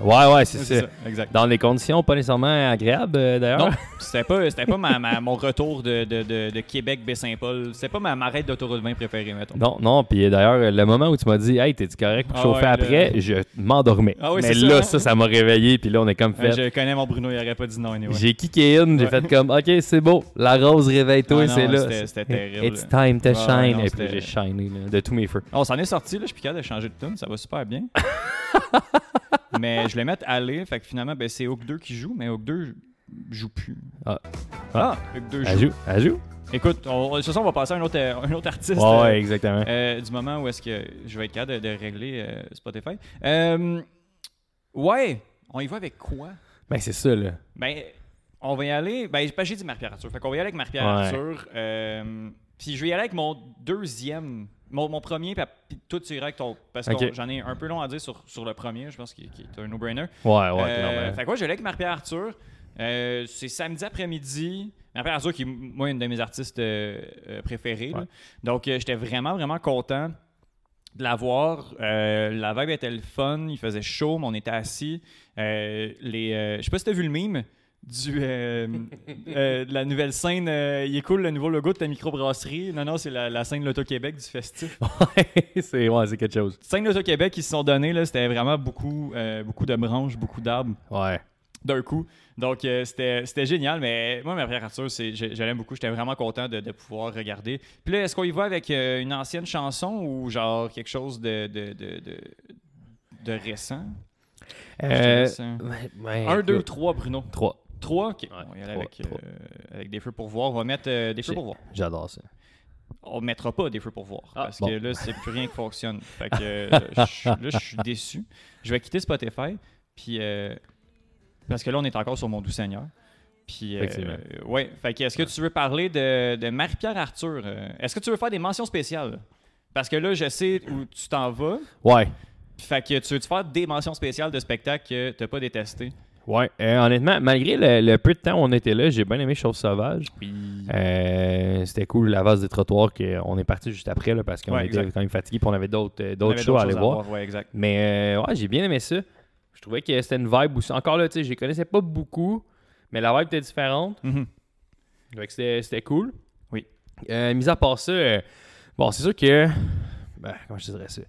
Ouais, ouais, c'est ça. Exact. Dans des conditions pas nécessairement agréables, euh, d'ailleurs. Non, c'était pas, c'était pas ma, ma- mon retour de, de, de, de Québec Baie-Saint-Paul. C'était pas ma, ma raide d'autoroute 20 préférée, mettons. Non, non, puis d'ailleurs, le moment où tu m'as dit, hey, t'es-tu correct pour Ah chauffer ouais, après, le- je m'endormais. Ah oui, Mais ça, là, hein? ça, ça m'a réveillé, puis là, on est comme fait. je connais mon Bruno, il aurait pas dit non. anyway. J'ai kické in, j'ai Ouais. fait comme, ok, c'est beau, la rose, réveille-toi, Ah c'est là. c'était- c'était terrible. It's time to Ouais, shine. non, Et puis j'ai shiné là, de tous mes feux. On s'en est sorti, là, je suis capable de changer de tune, ça va super bien. mais je vais mettre aller, fait que finalement, ben, c'est Hook 2 qui joue, mais Hook 2 joue plus. Ah. Ah, Hook 2 joue. Ajoute, ajoute. Écoute, on, de toute façon, on va passer à un autre, un autre artiste. Ouais, euh, ouais, exactement. euh, du moment où est-ce que je vais être capable de, de régler euh, Spotify. Euh, ouais, on y va avec quoi? Ben, c'est ça, là. Ben, on va y aller. Ben, j'ai dit Marie-Pierre Arthur. Fait qu'on va y aller avec Marie-Pierre Ouais. Arthur. Euh, puis je vais y aller avec mon deuxième. Mon, mon premier, puis tu iras avec ton. Parce que j'en ai un peu long à dire sur, sur le premier, je pense qu'il est un no-brainer. Ouais, ouais, Euh, fait que ouais, je aller avec Marie-Pierre Arthur. Euh, c'est samedi après-midi. Marie-Pierre Arthur, qui est, moi, une de mes artistes euh, euh. Ouais. Donc, euh, j'étais vraiment, vraiment content de la voir. Euh, la vibe était le fun. Il faisait chaud, mais on était assis. Euh, les, euh, je sais pas si tu as vu le meme du, euh, euh, de la nouvelle scène. euh, il est cool le nouveau logo de ta microbrasserie. Non, non, c'est la, la scène de l'Auto-Québec du festif. c'est ouais, c'est quelque chose. scène de l'Auto-Québec qui se sont donnés, là, c'était vraiment beaucoup, euh, beaucoup de branches, beaucoup d'arbres Ouais. d'un coup. Donc, euh, c'était c'était génial. Mais moi, ma première Arthur, c'est- je, je l'aime beaucoup. J'étais vraiment content de, de pouvoir regarder. Puis là, est-ce qu'on y va avec euh, une ancienne chanson ou genre quelque chose de, de, de, de, de récent? Euh, ouais, ouais, Un, deux, trois, Bruno. trois. Trois? OK. Ouais, on va y aller trois, avec, trois. euh, avec des feux pour voir. On va mettre euh, des feux J'ai- pour voir. J'adore ça. On mettra pas des feux pour voir. Ah, parce bon. que là, c'est plus rien qui fonctionne. Fait que euh, je suis- là, je suis déçu. Je vais quitter Spotify. Puis, euh, parce que là, on est encore sur mon doux Seigneur. Puis, euh, Effectivement. ouais. Fait que est-ce que tu veux parler de, de Marie-Pierre Arthur? euh, Est-ce que tu veux faire des mentions spéciales? Parce que là, je sais où tu t'en vas. Ouais. Fait que tu veux faire des mentions spéciales de spectacles que tu n'as pas détesté? Ouais, euh, honnêtement, malgré le, le peu de temps où on était là, j'ai bien aimé Chauve Sauvage. Euh, C'était cool la vase des trottoirs qu'on est parti juste après là, parce qu'on Ouais, était exact. quand même fatigués et on avait d'autres euh, d'autres shows à choses aller voir. Ouais, exact. Mais euh, ouais, j'ai bien aimé ça. Je trouvais que c'était une vibe aussi. Encore là, tu sais, je les connaissais pas beaucoup, mais la vibe était différente. Mhm. Fait que c'était c'était cool. Oui. Euh, mis à part ça, euh, bon, c'est sûr que. Ben, comment je dirais ça?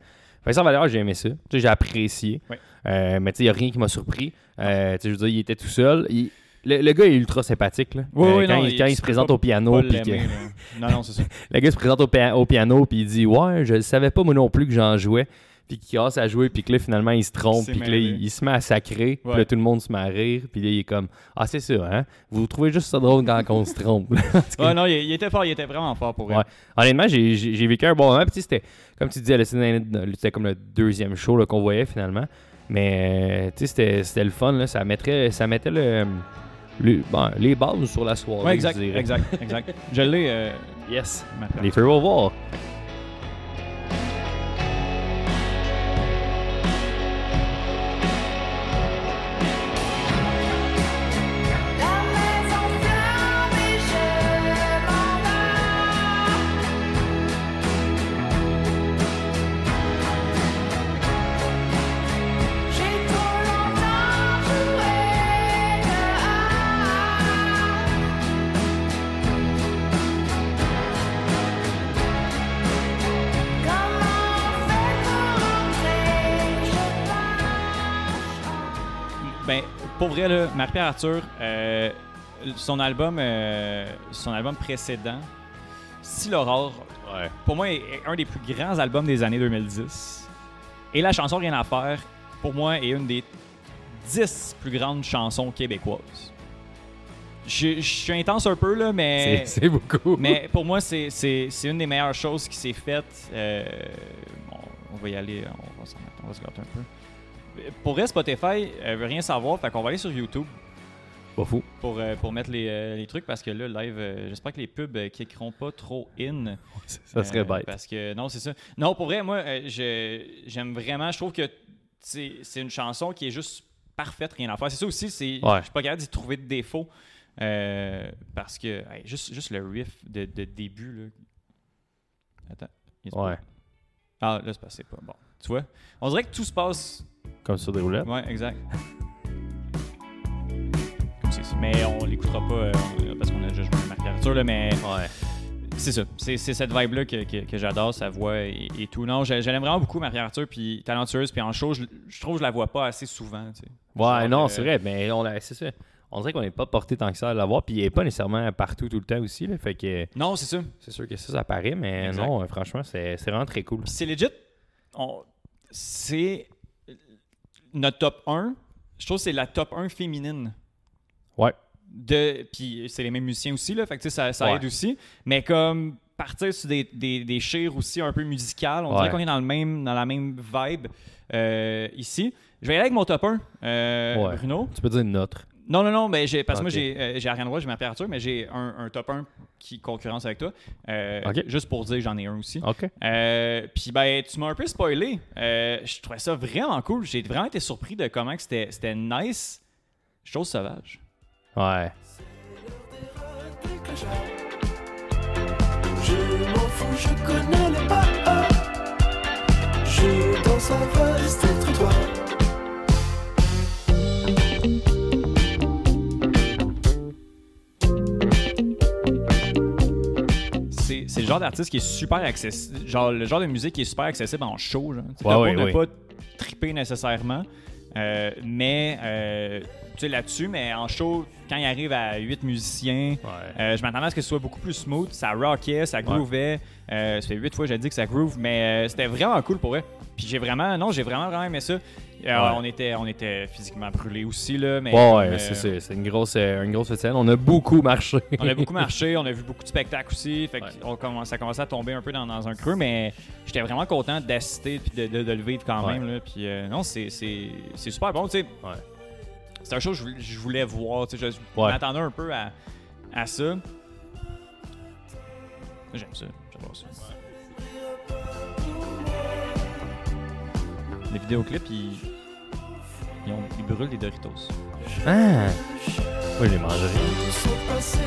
Vincent Valère, j'ai aimé ça. J'ai apprécié. Oui. Euh, mais tu sais, il n'y a rien qui m'a surpris. Euh, sais, je veux dire, il était tout seul. Il- Le, le gars est ultra sympathique. Là. Oui, Euh, oui, quand non, il, quand se présente au piano, puis que-. Non, non, c'est ça. le gars se présente au, pia- au piano, puis il dit Ouais, je savais pas moi non plus que j'en jouais. Puis qu'il commence à jouer, puis que là, finalement, il se trompe, puis que là, il, il se met à sacrer, puis là, tout le monde se met à rire, puis là, il est comme Ah, c'est ça, hein? Vous trouvez juste ça drôle quand on se trompe. Ouais, non, il, il était fort, il était vraiment fort pour Ouais. elle. Honnêtement, j'ai vécu un bon moment. Puis, c'était, comme tu disais, c'était c'était comme le deuxième show qu'on voyait finalement. Mais euh, tu sais, c'était- c'était le fun. Là. Ça, mettrait, ça mettait le, le- bon, les bases sur la soirée. Ouais, exact, je dirais. exact, exact. Je l'ai. euh, Yes. maintenant. Les faire voir. La là, Marie-Pierre Arthur, euh, son album euh, son album précédent, Si l'aurore, Ouais. pour moi, est un des plus grands albums des années 2010. Et la chanson Rien à faire, pour moi, est une des 10 plus grandes chansons québécoises. Je, je suis intense un peu, là, mais... C'est c'est beaucoup. Mais pour moi, c'est- une des meilleures choses qui s'est faite. Euh, bon, on va y aller, on va on va se gratter un peu. Pour vrai, Spotify euh, veut rien savoir, fait qu'on va aller sur YouTube Pas fou. pour, euh, pour mettre les, euh, les trucs parce que là, live, euh, j'espère que les pubs kickeront pas trop in. Ça serait bête. Parce que non, c'est ça. Non, pour vrai, moi, je- j'aime vraiment. Je trouve que c'est une chanson qui est juste parfaite, rien à faire. C'est ça aussi, c'est Ouais. je suis pas capable d'y trouver de défaut. parce que hey, juste, juste le riff de, de début. Là. Attends. pas- Ouais. Ah, là, c'est passé pas. Bon, tu vois? On dirait que tout se passe. Comme sur des roulettes. Ouais, exact. Comme c'est- Mais on l'écoutera pas euh, parce qu'on a déjà joué Marc Arthur, là, mais Ouais. c'est ça. C'est c'est cette vibe-là que, que- que j'adore, sa voix et, et tout. Non, je, je l'aime vraiment beaucoup, Marie-Arthur, puis talentueuse, puis en show, je, je trouve que je la vois pas assez souvent. tu sais. Ouais, Genre, non, c'est vrai, mais on l'a- c'est ça. On dirait qu'on n'est pas porté tant que ça à l'avoir, puis il n'est pas nécessairement partout tout le temps aussi. Là, fait que Non, c'est ça. c'est sûr que ça, ça paraît, mais Exact. non, euh, franchement, c'est c'est vraiment très cool. C'est legit. on- C'est notre top 1. Je trouve que c'est la top 1 féminine. Ouais. De, puis c'est les mêmes musiciens aussi, là, fait que tu sais, ça, ça Ouais. aide aussi. Mais comme partir sur des, des, des chires aussi un peu musicales, on dirait Ouais. qu'on est dans, le même, dans la même vibe euh, ici. Je vais y aller avec mon top 1, euh, Ouais. Bruno. Tu peux dire notre. Non, non, non, mais j'ai, parce que moi, j'ai, euh, j'ai Ariane Roy, j'ai ma Arthur, mais j'ai un, un top 1 qui concurrence avec toi. Euh. Juste pour dire que j'en ai un aussi. OK. Euh, Puis ben, tu m'as un peu spoilé. Euh, je trouvais ça vraiment cool. J'ai vraiment été surpris de comment que c'était, c'était nice. Chose sauvage. Ouais. Je m'en fous, je connais les pas. Je C'est, le genre d'artiste qui est super accessible. Genre le genre de musique qui est super accessible en show. Genre. Ouais, ouais, ne ouais. pas triper nécessairement. euh, mais euh, tu sais là-dessus, mais en show, quand il arrive à 8 musiciens. Euh, je m'attendais à ce que ce soit beaucoup plus smooth. Ça rockait, ça groovait. Ça fait huit fois que j'ai dit que ça groove, mais c'était vraiment cool pour eux. Puis j'ai vraiment, non, j'ai vraiment, vraiment aimé ça. Ouais. on, était, on était physiquement brûlés aussi, là. Mais Ouais, euh, c'est- une grosse, euh, une grosse scène. On a beaucoup marché. On a beaucoup marché, on a vu beaucoup de spectacles aussi. Fait que Ouais. on commence, ça commençait à tomber un peu dans, dans un creux, mais j'étais vraiment content d'assister et de, de- de le vivre quand Ouais. même. Là. Puis euh, non, c'est c'est- c'est super bon. tu sais. Ouais. C'est un show que je voulais, je voulais voir. tu sais, Je Ouais. m'attendais un peu à, à ça. J'aime ça. J'adore ça. Le vidéoclip, il, Ils, ont- ils brûlent des Doritos. Ah! Moi, je les mangerai.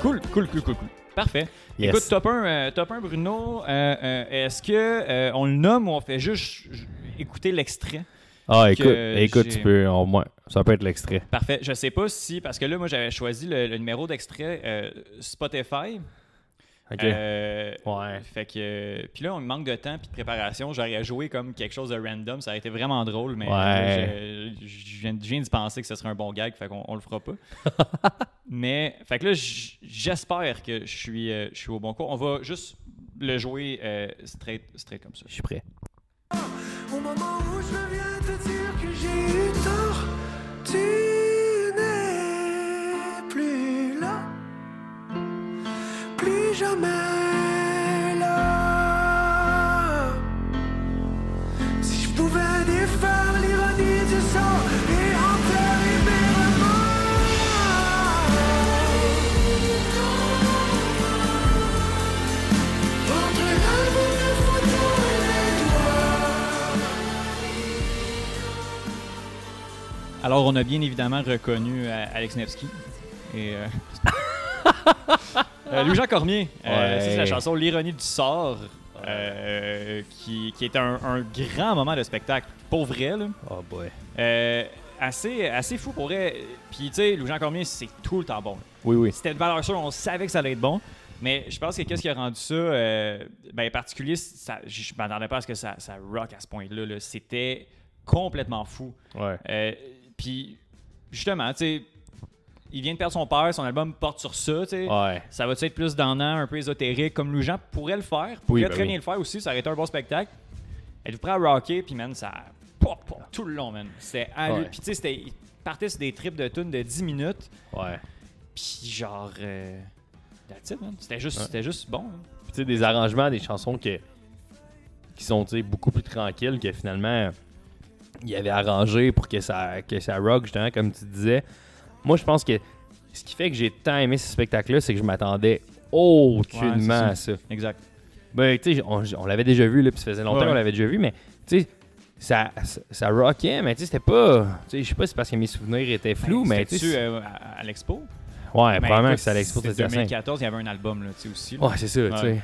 Cool, cool, cool, cool, cool. Parfait. Yes. Écoute, top 1, euh, top 1 Bruno, euh, euh, est-ce que on le nomme ou on fait juste écouter l'extrait? Ah, écoute, écoute, tu peux. au moins, ça peut être l'extrait. Parfait. Je sais pas si, parce que là, moi, j'avais choisi le, le numéro d'extrait Spotify. Ok. Euh, Ouais. Fait que. Puis là, on manque de temps puis de préparation. J'aurais joué comme quelque chose de random. Ça aurait été vraiment drôle, mais Ouais. euh, je, je viens, je viens d'y penser que ce serait un bon gag. Fait qu'on on le fera pas. mais. Fait que là, j'espère que je suis, euh, je suis au bon cours. On va juste le jouer euh, straight, straight comme ça. Je suis prêt. Au moment où je viens te dire que j'ai eu tort, tu jamais là. Si je pouvais défaire l'ironie du sort et enterrer mes remords, entre l'album de photos et les doigts. Alors, on a bien évidemment reconnu euh, Alex Nevsky. Et. euh, euh, Louis-Jean Cormier. Euh, Ouais. C'est la chanson L'ironie du sort. euh, qui, qui est un, un grand moment de spectacle. Pour vrai, là. Oh boy. Euh, assez, assez fou pour vrai. Puis, tu sais, Louis-Jean Cormier, c'est tout le temps bon. Oui, oui. C'était de valeur sûre, on savait que ça allait être bon. Mais je pense que qu'est-ce qui a rendu ça ben, particulier, ça, je m'attendais pas à ce que ça, ça rock à ce point-là. là. C'était complètement fou. Ouais. Puis, justement, tu sais, il vient de perdre son père, son album porte sur ça, tu sais. Ouais. Ça va être plus donnant, un peu ésotérique, comme Louis Jean pourrait le faire, pourrait ben très oui. bien le faire aussi, ça aurait été un bon spectacle. Êtes-vous prêt à rocker, puis man, ça. pop, pop, tout le long, man. C'était Ouais. Puis, tu sais, c'était- il partait sur des trips de tunes de 10 minutes, Ouais. puis genre. Euh. C'était juste, Ouais. c'était juste bon. hein. Puis, tu sais, des arrangements, des chansons que, qui sont tu sais, beaucoup plus tranquilles que finalement il avait arrangé pour que ça, que ça rock, justement, comme tu disais. Moi, je pense que ce qui fait que j'ai tant aimé ce spectacle-là, c'est que je m'attendais aucunement Ouais, à ça. Exact. Ben, tu sais, on, on l'avait déjà vu, là, puis ça faisait longtemps Ouais. qu'on l'avait déjà vu, mais tu sais, ça, ça, ça rockait, mais tu sais, c'était pas. Tu sais, je sais pas si c'est parce que mes souvenirs étaient flous, mais tu euh, à, à l'expo? Ouais, Ben, probablement écoute, que c'est à l'expo de c'était Saint-Hyacinthe. 2014, il y avait un album, là, tu sais, aussi. là. Ouais, c'est ça, tu sais.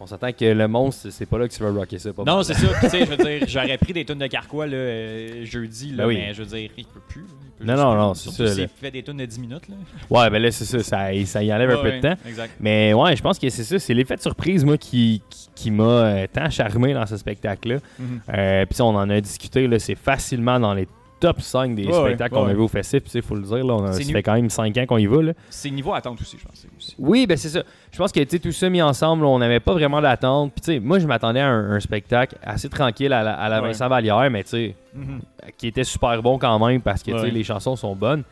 On s'entend que le monstre, c'est pas là que tu vas rocker ça. Pas Non, c'est ça. Puis, Tu sais, je veux dire, j'aurais pris des tunes de Carquois là, euh, jeudi, là, Ben oui. mais je veux dire, il peut plus. Il peut Non, non, non, c'est ça, s'il fait des tunes de 10 minutes. Là. Ouais, ben là, c'est ça, ça, ça y enlève un peu de temps. Exact. Mais ouais, je pense que c'est ça, c'est l'effet de surprise, moi, qui, qui, qui m'a euh, tant charmé dans ce spectacle-là. Mhm. Euh, Puis ça, on en a discuté, là, c'est facilement dans les top 5 des Ouais, spectacles ouais, qu'on ouais. a vu au Festif. Il faut le dire, là, ça fait quand même 5 ans qu'on y va. C'est niveau attente aussi, je pense. Aussi. Oui, ben c'est ça. Je pense que tu sais, tout ça mis ensemble, on n'avait pas vraiment d'attente. Moi, je m'attendais à un, un spectacle assez tranquille à la, à la. Vincent Vallière, mais tu sais, Mhm. qui était super bon quand même parce que les chansons sont bonnes.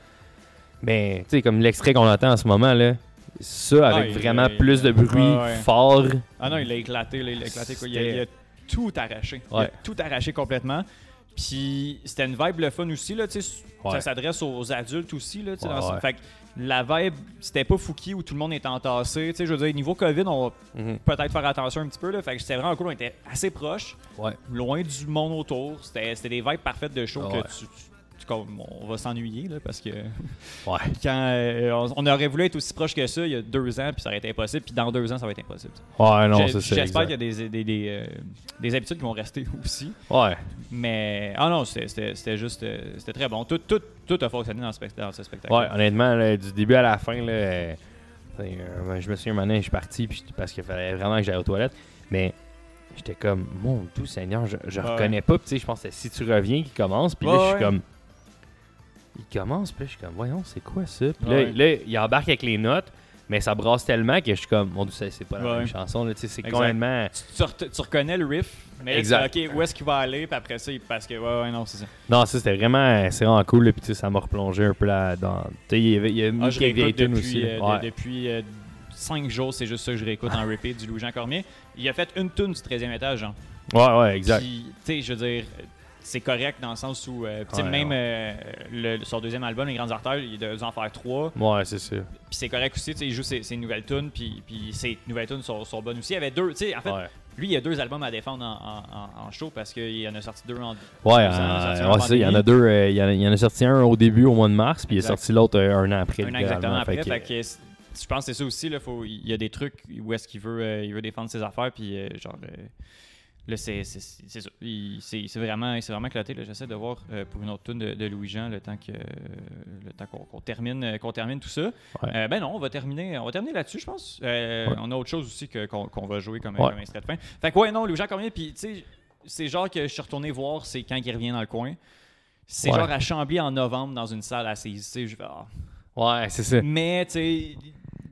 Mais tu sais, comme l'extrait qu'on entend en ce moment, là, ça avec Ah, vraiment il- plus de bruit, fort. Ah non, il a éclaté. là, il a éclaté quoi. Il a, il a tout arraché. Il a tout arraché complètement. Puis c'était une vibe le fun aussi. Là, tu sais, Ouais. Ça s'adresse aux adultes aussi. Là, tu sais, Ouais, dans ouais. Fait que la vibe, c'était pas Fouki où tout le monde est entassé. Tu sais, Je veux dire, niveau COVID, on va Mhm. peut-être faire attention un petit peu. Là, fait que c'était vraiment cool. On était assez proches. Ouais. loin du monde autour. C'était des vibes parfaites de show que tu- comme, on va s'ennuyer là, parce que Ouais. quand euh, on, on aurait voulu être aussi proche que ça il y a deux ans puis ça aurait été impossible puis dans deux ans ça va être impossible. Ouais, non, c'est. J'espère qu'il y a des, des, des, euh, des habitudes qui vont rester aussi. Ouais. Mais ah non c'était- juste euh, c'était très bon. Tout, tout, tout a fonctionné dans ce, spect- dans ce spectacle. Ouais, honnêtement, là, du début à la fin, là, je me souviens, un moment donné, je suis parti puis- parce qu'il fallait vraiment que j'aille aux toilettes. Mais j'étais comme, mon doux Seigneur, je, je Ouais. reconnais pas. Puis, je pense que c'est Si tu reviens qui commence. Puis là, je suis ouais. comme. Il commence, puis je suis comme, voyons, c'est quoi ça? Puis Ouais. là, là, il embarque avec les notes, mais ça brasse tellement que je suis comme, mon dieu, c'est c'est pas la Ouais. même chanson. là, tu sais, C'est complètement. Tu, tu re- tu reconnais le riff, mais Exact. ok où est-ce qu'il va aller puis après ça il- parce que ouais ouais non c'est ça. Non, ça, c'était vraiment, c'est vraiment cool. là, Puis, tu sais, ça m'a replongé un peu là dans. Tu sais, il y a mis Ah, depuis, aussi. euh, de- depuis euh, cinq jours, c'est juste ça que je réécoute en repeat du Louis-Jean Cormier. Il a fait une tune du 13e étage, genre. ouais, ouais, exact. Tu sais, je veux dire, c'est correct dans le sens où, euh, Ouais, même ouais. euh, le, son deuxième album, Les Grandes Artères, il doit en faire trois. Ouais, c'est ça. Puis c'est correct aussi, tu sais, il joue ses, ses nouvelles tunes, puis, puis ses nouvelles tunes sont, sont bonnes aussi. Il y avait deux, tu sais, en fait, Ouais. Lui, il y a deux albums à défendre en, en- en- en show parce qu'il en a sorti deux en. Ouais, euh, a c'est il y en a deux. euh, il, y en a, il y en a sorti un au début, au mois de mars, puis il Exact. sorti l'autre un an après. Un an exactement après. Fait que, je pense que c'est ça aussi. Là, faut, il y a des trucs où est-ce qu'il veut, il veut défendre ses affaires. Puis, genre, là, c'est vraiment, c'est vraiment éclaté. là. J'essaie de voir euh, pour une autre tune de, de Louis-Jean le temps que le temps qu'on termine, euh, qu'on termine tout ça. Ouais. Euh, ben non, on va terminer, on va terminer là-dessus, je pense. Euh, Ouais. On a autre chose aussi que- qu'on va jouer comme, Ouais. comme extrait de fin. Fait que, ouais, non, Louis-Jean Cormier, puis, tu sais, c'est genre que je suis retourné voir, c'est quand il revient dans le coin. C'est genre à Chambly en novembre dans une salle assise. Tu sais, je vais. ah. Ouais, c'est ça. Mais, tu sais.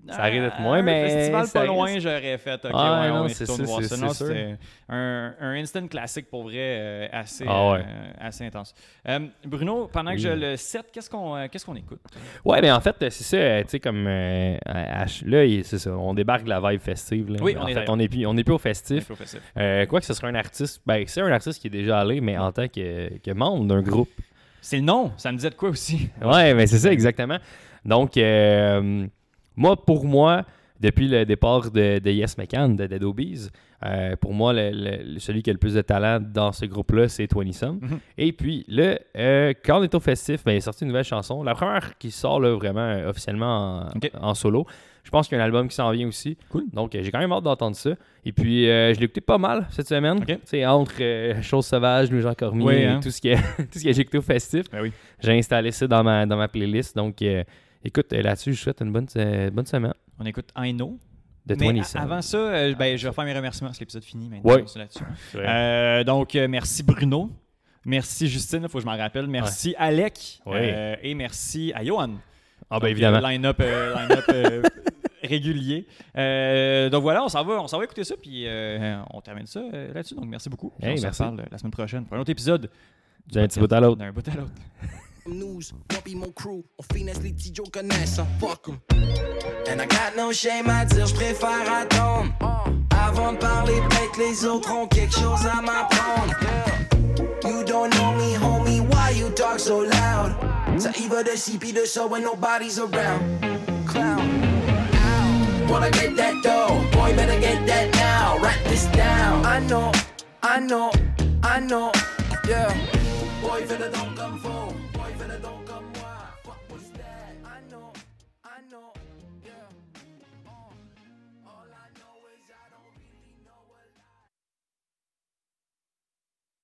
Ça arrive d'être moins, un mais festival pas loin, j'aurais fait. Ok, Ah, ouais, non, on y retourne voir ça. Non, c'était un, un instant classique pour vrai, euh, assez, Ah ouais. euh, assez intense. Euh, Bruno, pendant que je le set, qu'est-ce qu'on euh, qu'est-ce qu'on écoute? Ouais, mais en fait, c'est ça, euh, tu sais, comme. euh, là, c'est ça, on débarque de la vibe festive. Là. Oui, en on est fait, on est, plus, on est plus au festif. Au festif. Euh, quoi que ce serait un artiste, ben, c'est un artiste qui est déjà allé, mais en tant que, que membre d'un groupe. C'est le nom, ça me disait de quoi aussi Ouais, mais c'est ça, exactement. Donc, euh, moi, pour moi, depuis le départ de, de Yes McCann, de Dead Obies, euh, pour moi, le- le- celui qui a le plus de talent dans ce groupe-là, c'est 20 Some. Mhm. Et puis, là, euh, quand on est au festif, ben, il est sorti une nouvelle chanson. La première qui sort là, vraiment euh, officiellement en, solo. Je pense qu'il y a un album qui s'en vient aussi. Cool. Donc, euh, j'ai quand même hâte d'entendre ça. Et puis, euh, je l'ai écouté pas mal cette semaine. Sais, entre Choses sauvages, Louis Jean Cormier, Oui, hein. tout ce, qui est- tout ce que j'ai écouté au festif. Ben oui. J'ai installé ça dans ma, dans ma playlist. Donc, écoute, euh, là-dessus, je souhaite une bonne, euh, bonne semaine On écoute I Know. de Mais 20 a- Cent. avant ça, euh, ben, je vais faire mes remerciements. C'est l'épisode fini maintenant. C'est là-dessus. Euh, donc, euh, merci Bruno. Merci Justine, il faut que je m'en rappelle. Merci Alec. Oui. Euh, et merci à Johan. ah, ben Donc, évidemment. Line-up euh, euh, régulier. Euh, donc voilà, on s'en va, on s'en va écouter ça, puis euh, on termine ça euh, là-dessus. Donc merci beaucoup. Hey, on se reparle la semaine prochaine pour un autre épisode. D'un petit bout à l'autre. D'un bout à l'autre. News. Bumpy mon crew, on finesse les petits Joe connaissent, fuck 'em. And I got no shame à dire, j'préfère attendre. Uh. Avant de parler, peut-être les autres ont quelque chose à m'apprendre. You don't know me, homie, why you talk so loud? Ça y va de ci pis de ça when nobody's around. Clown. Wanna get that dough, boy, better get that now. Write this down. I know, I know, I know, yeah. Boy, finna don't come for.